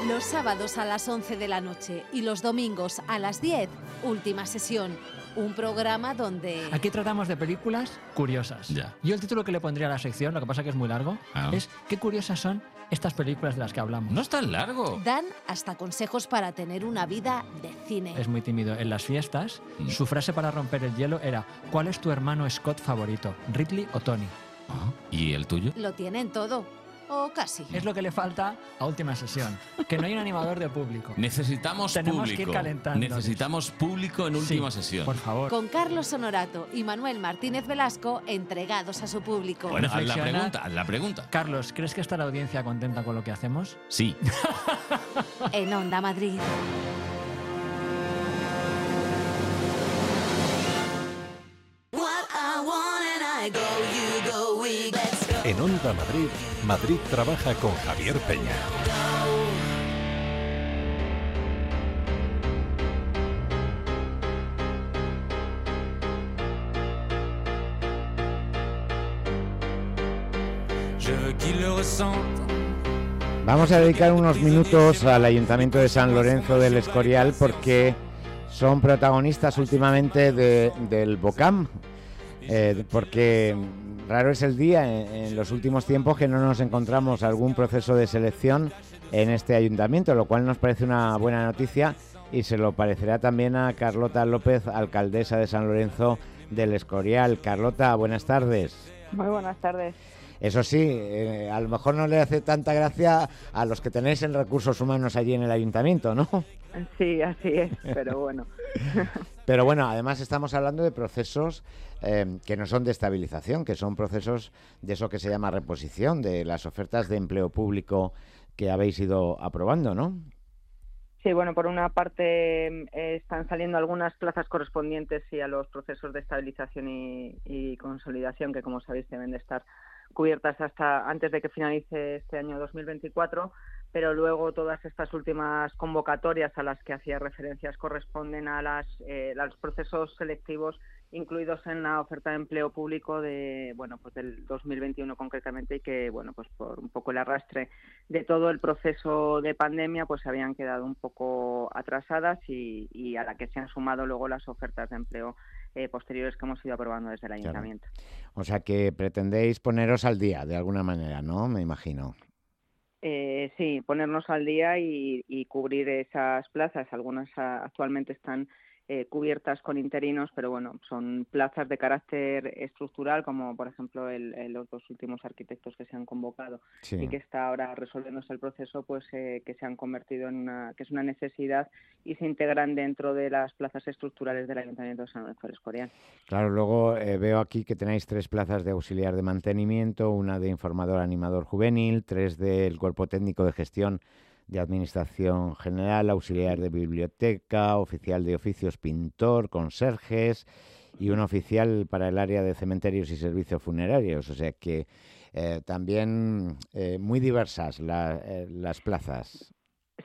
Los sábados a las 11 de la noche y los domingos a las 10, última sesión. Un programa donde... Aquí tratamos de películas curiosas. Ya. Yo el título que le pondría a la sección, lo que pasa que es muy largo, Ah. es ¿Qué curiosas son estas películas de las que hablamos. No es tan largo. Dan hasta consejos para tener una vida de cine. Es muy tímido. En las fiestas, Mm. su frase para romper el hielo era ¿Cuál es tu hermano Scott favorito? ¿Ridley o Tony? Ah, ¿Y el tuyo? Lo tienen todo. O casi. Es lo que le falta a última sesión. Que no hay un animador de público. Necesitamos Tenemos público. que ir calentando. Necesitamos público en última sesión. Por favor. Con Carlos Honorato y Manuel Martínez Velasco entregados a su público. Bueno, haz la pregunta, haz la pregunta. Carlos, ¿crees que está la audiencia contenta con lo que hacemos? Sí. En Onda Madrid. En Onda Madrid, Madrid trabaja con Javier Peña. Vamos a dedicar unos minutos al Ayuntamiento de San Lorenzo del Escorial porque son protagonistas últimamente de- del BOCAM, eh, porque raro es el día en, en los últimos tiempos que no nos encontramos algún proceso de selección en este ayuntamiento, lo cual nos parece una buena noticia y se lo parecerá también a Carlota López, alcaldesa de San Lorenzo del Escorial. Carlota, buenas tardes. Muy buenas tardes. Eso sí, eh, a lo mejor no le hace tanta gracia a los que tenéis en recursos humanos allí en el ayuntamiento, ¿no? Sí, así es, pero bueno. Pero bueno, además estamos hablando de procesos eh, que no son de estabilización, que son procesos de eso que se llama reposición, de las ofertas de empleo público que habéis ido aprobando, ¿no? Sí, bueno, por una parte eh, están saliendo algunas plazas correspondientes sí, a los procesos de estabilización y, y consolidación que, como sabéis, deben de estar cubiertas hasta antes de que finalice este año 2024, pero luego todas estas últimas convocatorias a las que hacía referencias corresponden a, las, eh, a los procesos selectivos incluidos en la oferta de empleo público de bueno pues del 2021 concretamente y que bueno pues por un poco el arrastre de todo el proceso de pandemia pues se habían quedado un poco atrasadas y, y a la que se han sumado luego las ofertas de empleo eh, posteriores que hemos ido aprobando desde el ayuntamiento. O sea que pretendéis poneros al día de alguna manera, ¿no? Me imagino. Eh, sí, ponernos al día y, y cubrir esas plazas. Algunas ah, actualmente están eh, cubiertas con interinos, pero bueno, son plazas de carácter estructural, como por ejemplo el, el- los dos últimos arquitectos que se han convocado Sí. y que está ahora resolviéndose el proceso, pues eh, que se han convertido en una, que es una necesidad y se integran dentro de las plazas estructurales del Ayuntamiento de San Lorenzo del Escorial. Claro, luego eh, veo aquí que tenéis tres plazas de auxiliar de mantenimiento, una de informador animador juvenil, tres del cuerpo técnico de gestión de administración general, auxiliar de biblioteca, oficial de oficios pintor, conserjes y un oficial para el área de cementerios y servicios funerarios. O sea que eh, también eh, muy diversas eh, las plazas.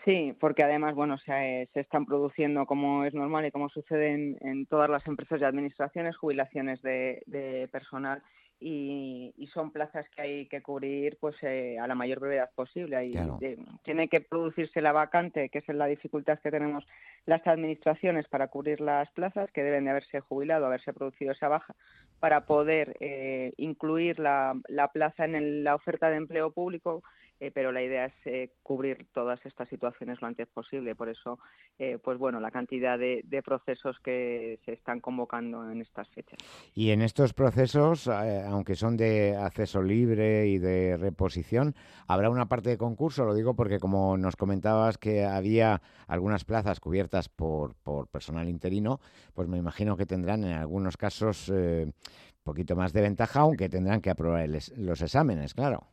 Sí, porque además, bueno, se, se están produciendo, como es normal y como sucede en, en todas las empresas y administraciones, jubilaciones de, de personal y, y son plazas que hay que cubrir pues eh, a la mayor brevedad posible. Y Claro. tiene que producirse la vacante, que es la dificultad que tenemos las administraciones para cubrir las plazas, que deben de haberse jubilado, haberse producido esa baja, para poder eh, incluir la, la plaza en el- la oferta de empleo público eh, pero la idea es eh, cubrir todas estas situaciones lo antes posible. Por eso, eh, pues bueno, la cantidad de, de procesos que se están convocando en estas fechas. Y en estos procesos, aunque son de acceso libre y de reposición, habrá una parte de concurso, lo digo porque como nos comentabas que había algunas plazas cubiertas por, por personal interino, pues me imagino que tendrán en algunos casos un poquito más de ventaja, aunque tendrán que aprobar los exámenes, claro.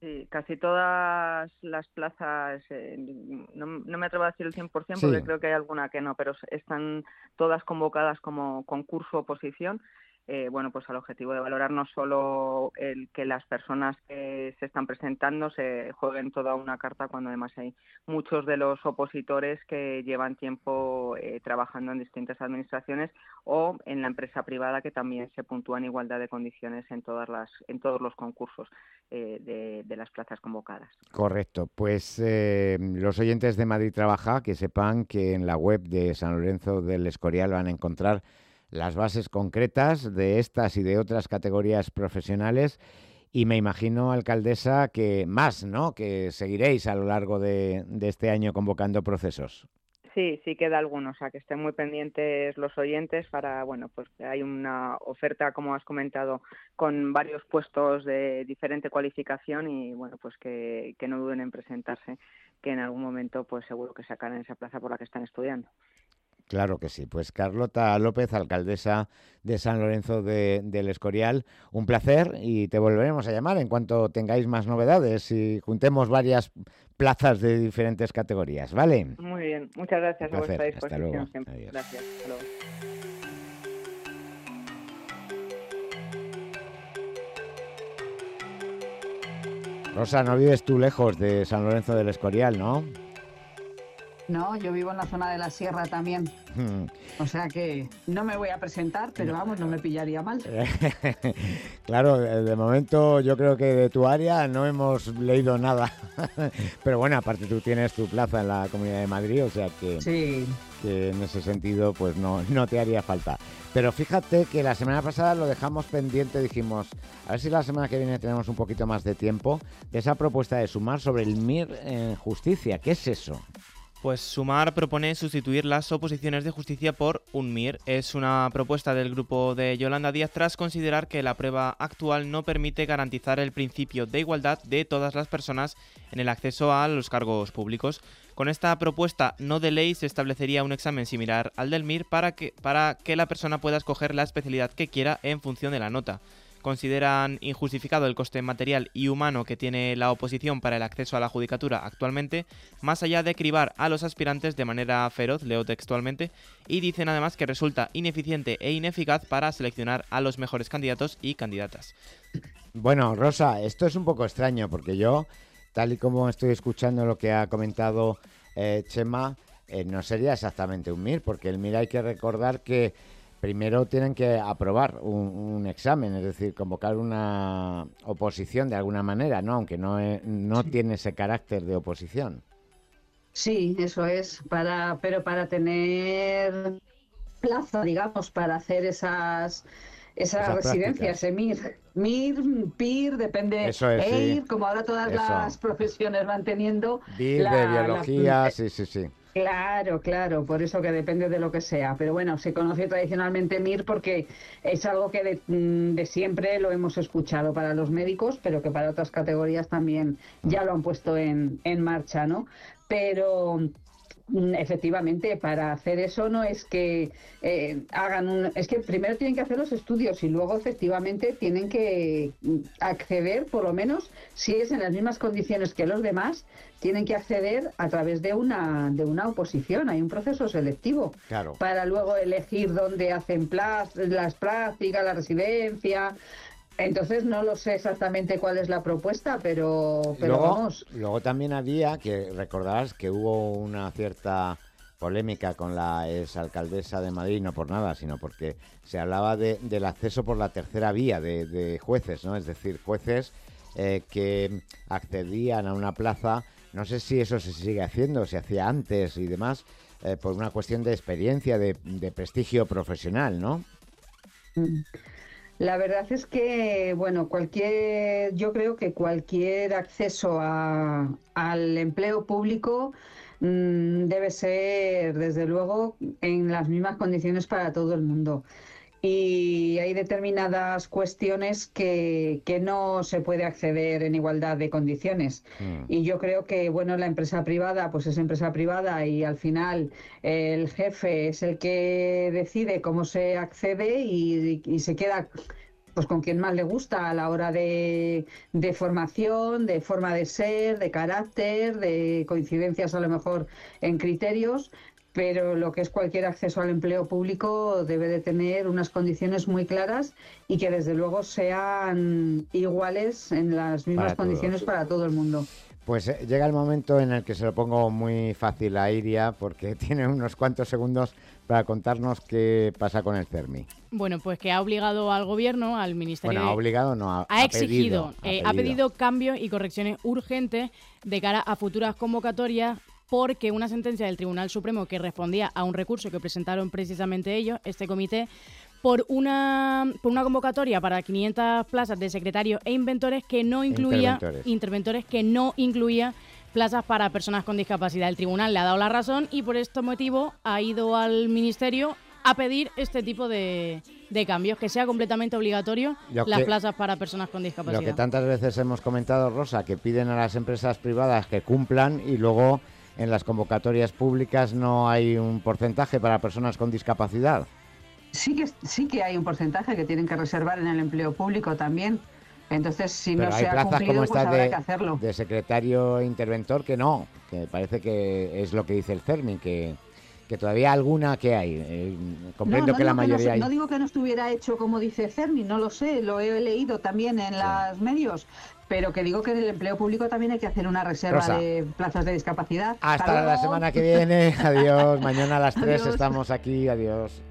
Sí, casi todas las plazas, eh, no, no me atrevo a decir el 100% porque Sí. creo que hay alguna que no, pero están todas convocadas como concurso oposición. Eh, bueno, pues al objetivo de valorar no solo el que las personas que se están presentando se jueguen toda una carta, cuando además hay muchos de los opositores que llevan tiempo eh, trabajando en distintas administraciones o en la empresa privada que también se puntúa en igualdad de condiciones en todas las en todos los concursos eh, de, de las plazas convocadas. Correcto. Pues eh, los oyentes de Madrid Trabaja, que sepan que en la web de San Lorenzo del Escorial van a encontrar las bases concretas de estas y de otras categorías profesionales y me imagino, alcaldesa, que más, ¿no? Que seguiréis a lo largo de, este año convocando procesos. Sí, sí queda alguno, o sea, que estén muy pendientes los oyentes para, bueno, pues hay una oferta, como has comentado, con varios puestos de diferente cualificación y, bueno, pues que, que no duden en presentarse, que en algún momento, pues seguro que sacarán esa plaza por la que están estudiando. Claro que sí. Pues Carlota López, alcaldesa de San Lorenzo de, del Escorial, un placer y te volveremos a llamar en cuanto tengáis más novedades y juntemos varias plazas de diferentes categorías, ¿vale? Muy bien, muchas gracias a vuestra placer. Hasta disposición luego. siempre. Adiós. Gracias. Hasta luego. Rosa, no vives tú lejos de San Lorenzo del Escorial, ¿no? No, yo vivo en la zona de la sierra también. Hmm. O sea que no me voy a presentar, pero vamos, no me pillaría mal. claro, de momento yo creo que de tu área no hemos leído nada. Pero bueno, aparte tú tienes tu plaza en la Comunidad de Madrid, o sea que, Sí. que en ese sentido pues no, no te haría falta. Pero fíjate que la semana pasada lo dejamos pendiente, dijimos, a ver si la semana que viene tenemos un poquito más de tiempo, de esa propuesta de sumar sobre el MIR en justicia. ¿Qué es eso? Pues Sumar propone sustituir las oposiciones de justicia por un MIR. Es una propuesta del grupo de Yolanda Díaz tras considerar que la prueba actual no permite garantizar el principio de igualdad de todas las personas en el acceso a los cargos públicos. Con esta propuesta no de ley se establecería un examen similar al del MIR para que, para que la persona pueda escoger la especialidad que quiera en función de la nota consideran injustificado el coste material y humano que tiene la oposición para el acceso a la judicatura actualmente, más allá de cribar a los aspirantes de manera feroz, leo textualmente, y dicen además que resulta ineficiente e ineficaz para seleccionar a los mejores candidatos y candidatas. Bueno, Rosa, esto es un poco extraño porque yo, tal y como estoy escuchando lo que ha comentado eh, Chema, eh, no sería exactamente un MIR, porque el MIR hay que recordar que primero tienen que aprobar un, un examen, es decir, convocar una oposición de alguna manera, ¿no? Aunque no, eh, no tiene ese carácter de oposición. Sí, eso es, para, pero para tener plaza, digamos, para hacer esas esas Esas residencias, EMIR, MIR, PIR, depende, Eso es, sí. EIR, como ahora todas Eso. las profesiones van teniendo. BIR la- de la- biología, sí, sí, sí. Claro, claro, por eso que depende de lo que sea. Pero bueno, se conoce tradicionalmente MIR porque es algo que de, mm, de siempre lo hemos escuchado para los médicos, pero que para otras categorías también ya lo han puesto en, en marcha, ¿no? Pero efectivamente, para hacer eso no es que eh, hagan un... Es que primero tienen que hacer los estudios y luego efectivamente tienen que mm, acceder, por lo menos, si es en las mismas condiciones que los demás, tienen que acceder a través de una, de una oposición. Hay un proceso selectivo Claro. para luego elegir dónde hacen plas- las prácticas, la residencia. Entonces no lo sé exactamente cuál es la propuesta, pero, pero luego, vamos. luego también había, que recordarás que hubo una cierta polémica con la exalcaldesa de Madrid, no por nada, sino porque se hablaba de- del acceso por la tercera vía de, de jueces, ¿no? Es decir, jueces eh, que accedían a una plaza, no sé si eso se sigue haciendo, se hacía antes y demás, eh, por una cuestión de experiencia, de, de prestigio profesional, ¿no? Mm. La verdad es que, bueno, cualquier, yo creo que cualquier acceso a- al empleo público mm, debe ser, desde luego, en las mismas condiciones para todo el mundo. Y hay determinadas cuestiones que, que no se puede acceder en igualdad de condiciones. Y yo creo que, bueno, la empresa privada, pues es empresa privada y al final eh, el jefe es el que decide cómo se accede y, y se queda pues con quien más le gusta a la hora de, de formación, de forma de ser, de carácter, de coincidencias a lo mejor en criterios, pero lo que es cualquier acceso al empleo público debe de tener unas condiciones muy claras y que desde luego sean iguales en las mismas Para todos. condiciones para todo el mundo. Pues eh, llega el momento en el que se lo pongo muy fácil a Iria, porque tiene unos cuantos segundos para contarnos qué pasa con el CERMI. Bueno, pues que ha obligado al gobierno, al Ministerio Bueno, ha obligado, no, ha, ha ha exigido, pedido, eh, ha pedido cambios y correcciones urgentes de cara a futuras convocatorias porque una sentencia del Tribunal Supremo que respondía a un recurso que presentaron precisamente ellos, este comité, por una, por una convocatoria para 500 plazas de secretarios e inventores que no incluía Interventores. interventores que no incluía plazas para personas con discapacidad. El tribunal le ha dado la razón y por este motivo ha ido al ministerio a pedir este tipo de, de cambios, que sea completamente obligatorio Lo las que- plazas para personas con discapacidad. Lo que tantas veces hemos comentado, Rosa, que piden a las empresas privadas que cumplan y luego en las convocatorias públicas no hay un porcentaje para personas con discapacidad. Sí que, sí que hay un porcentaje que tienen que reservar en el empleo público también. Entonces, si Pero no hay se ha plazas cumplido, como pues habrá de, que hacerlo. de secretario interventor que no, que parece que es lo que dice el CERMI, que, que todavía alguna que hay. Eh, comprendo No, no que la no mayoría hay. no digo que no estuviera hecho como dice Cermi, no lo sé, lo he leído también en los medios, pero que digo que en el empleo público también hay que hacer una reserva Rosa. de plazas de discapacidad. Hasta la semana que viene. Adiós. Mañana a las 3 Adiós. estamos aquí. Adiós.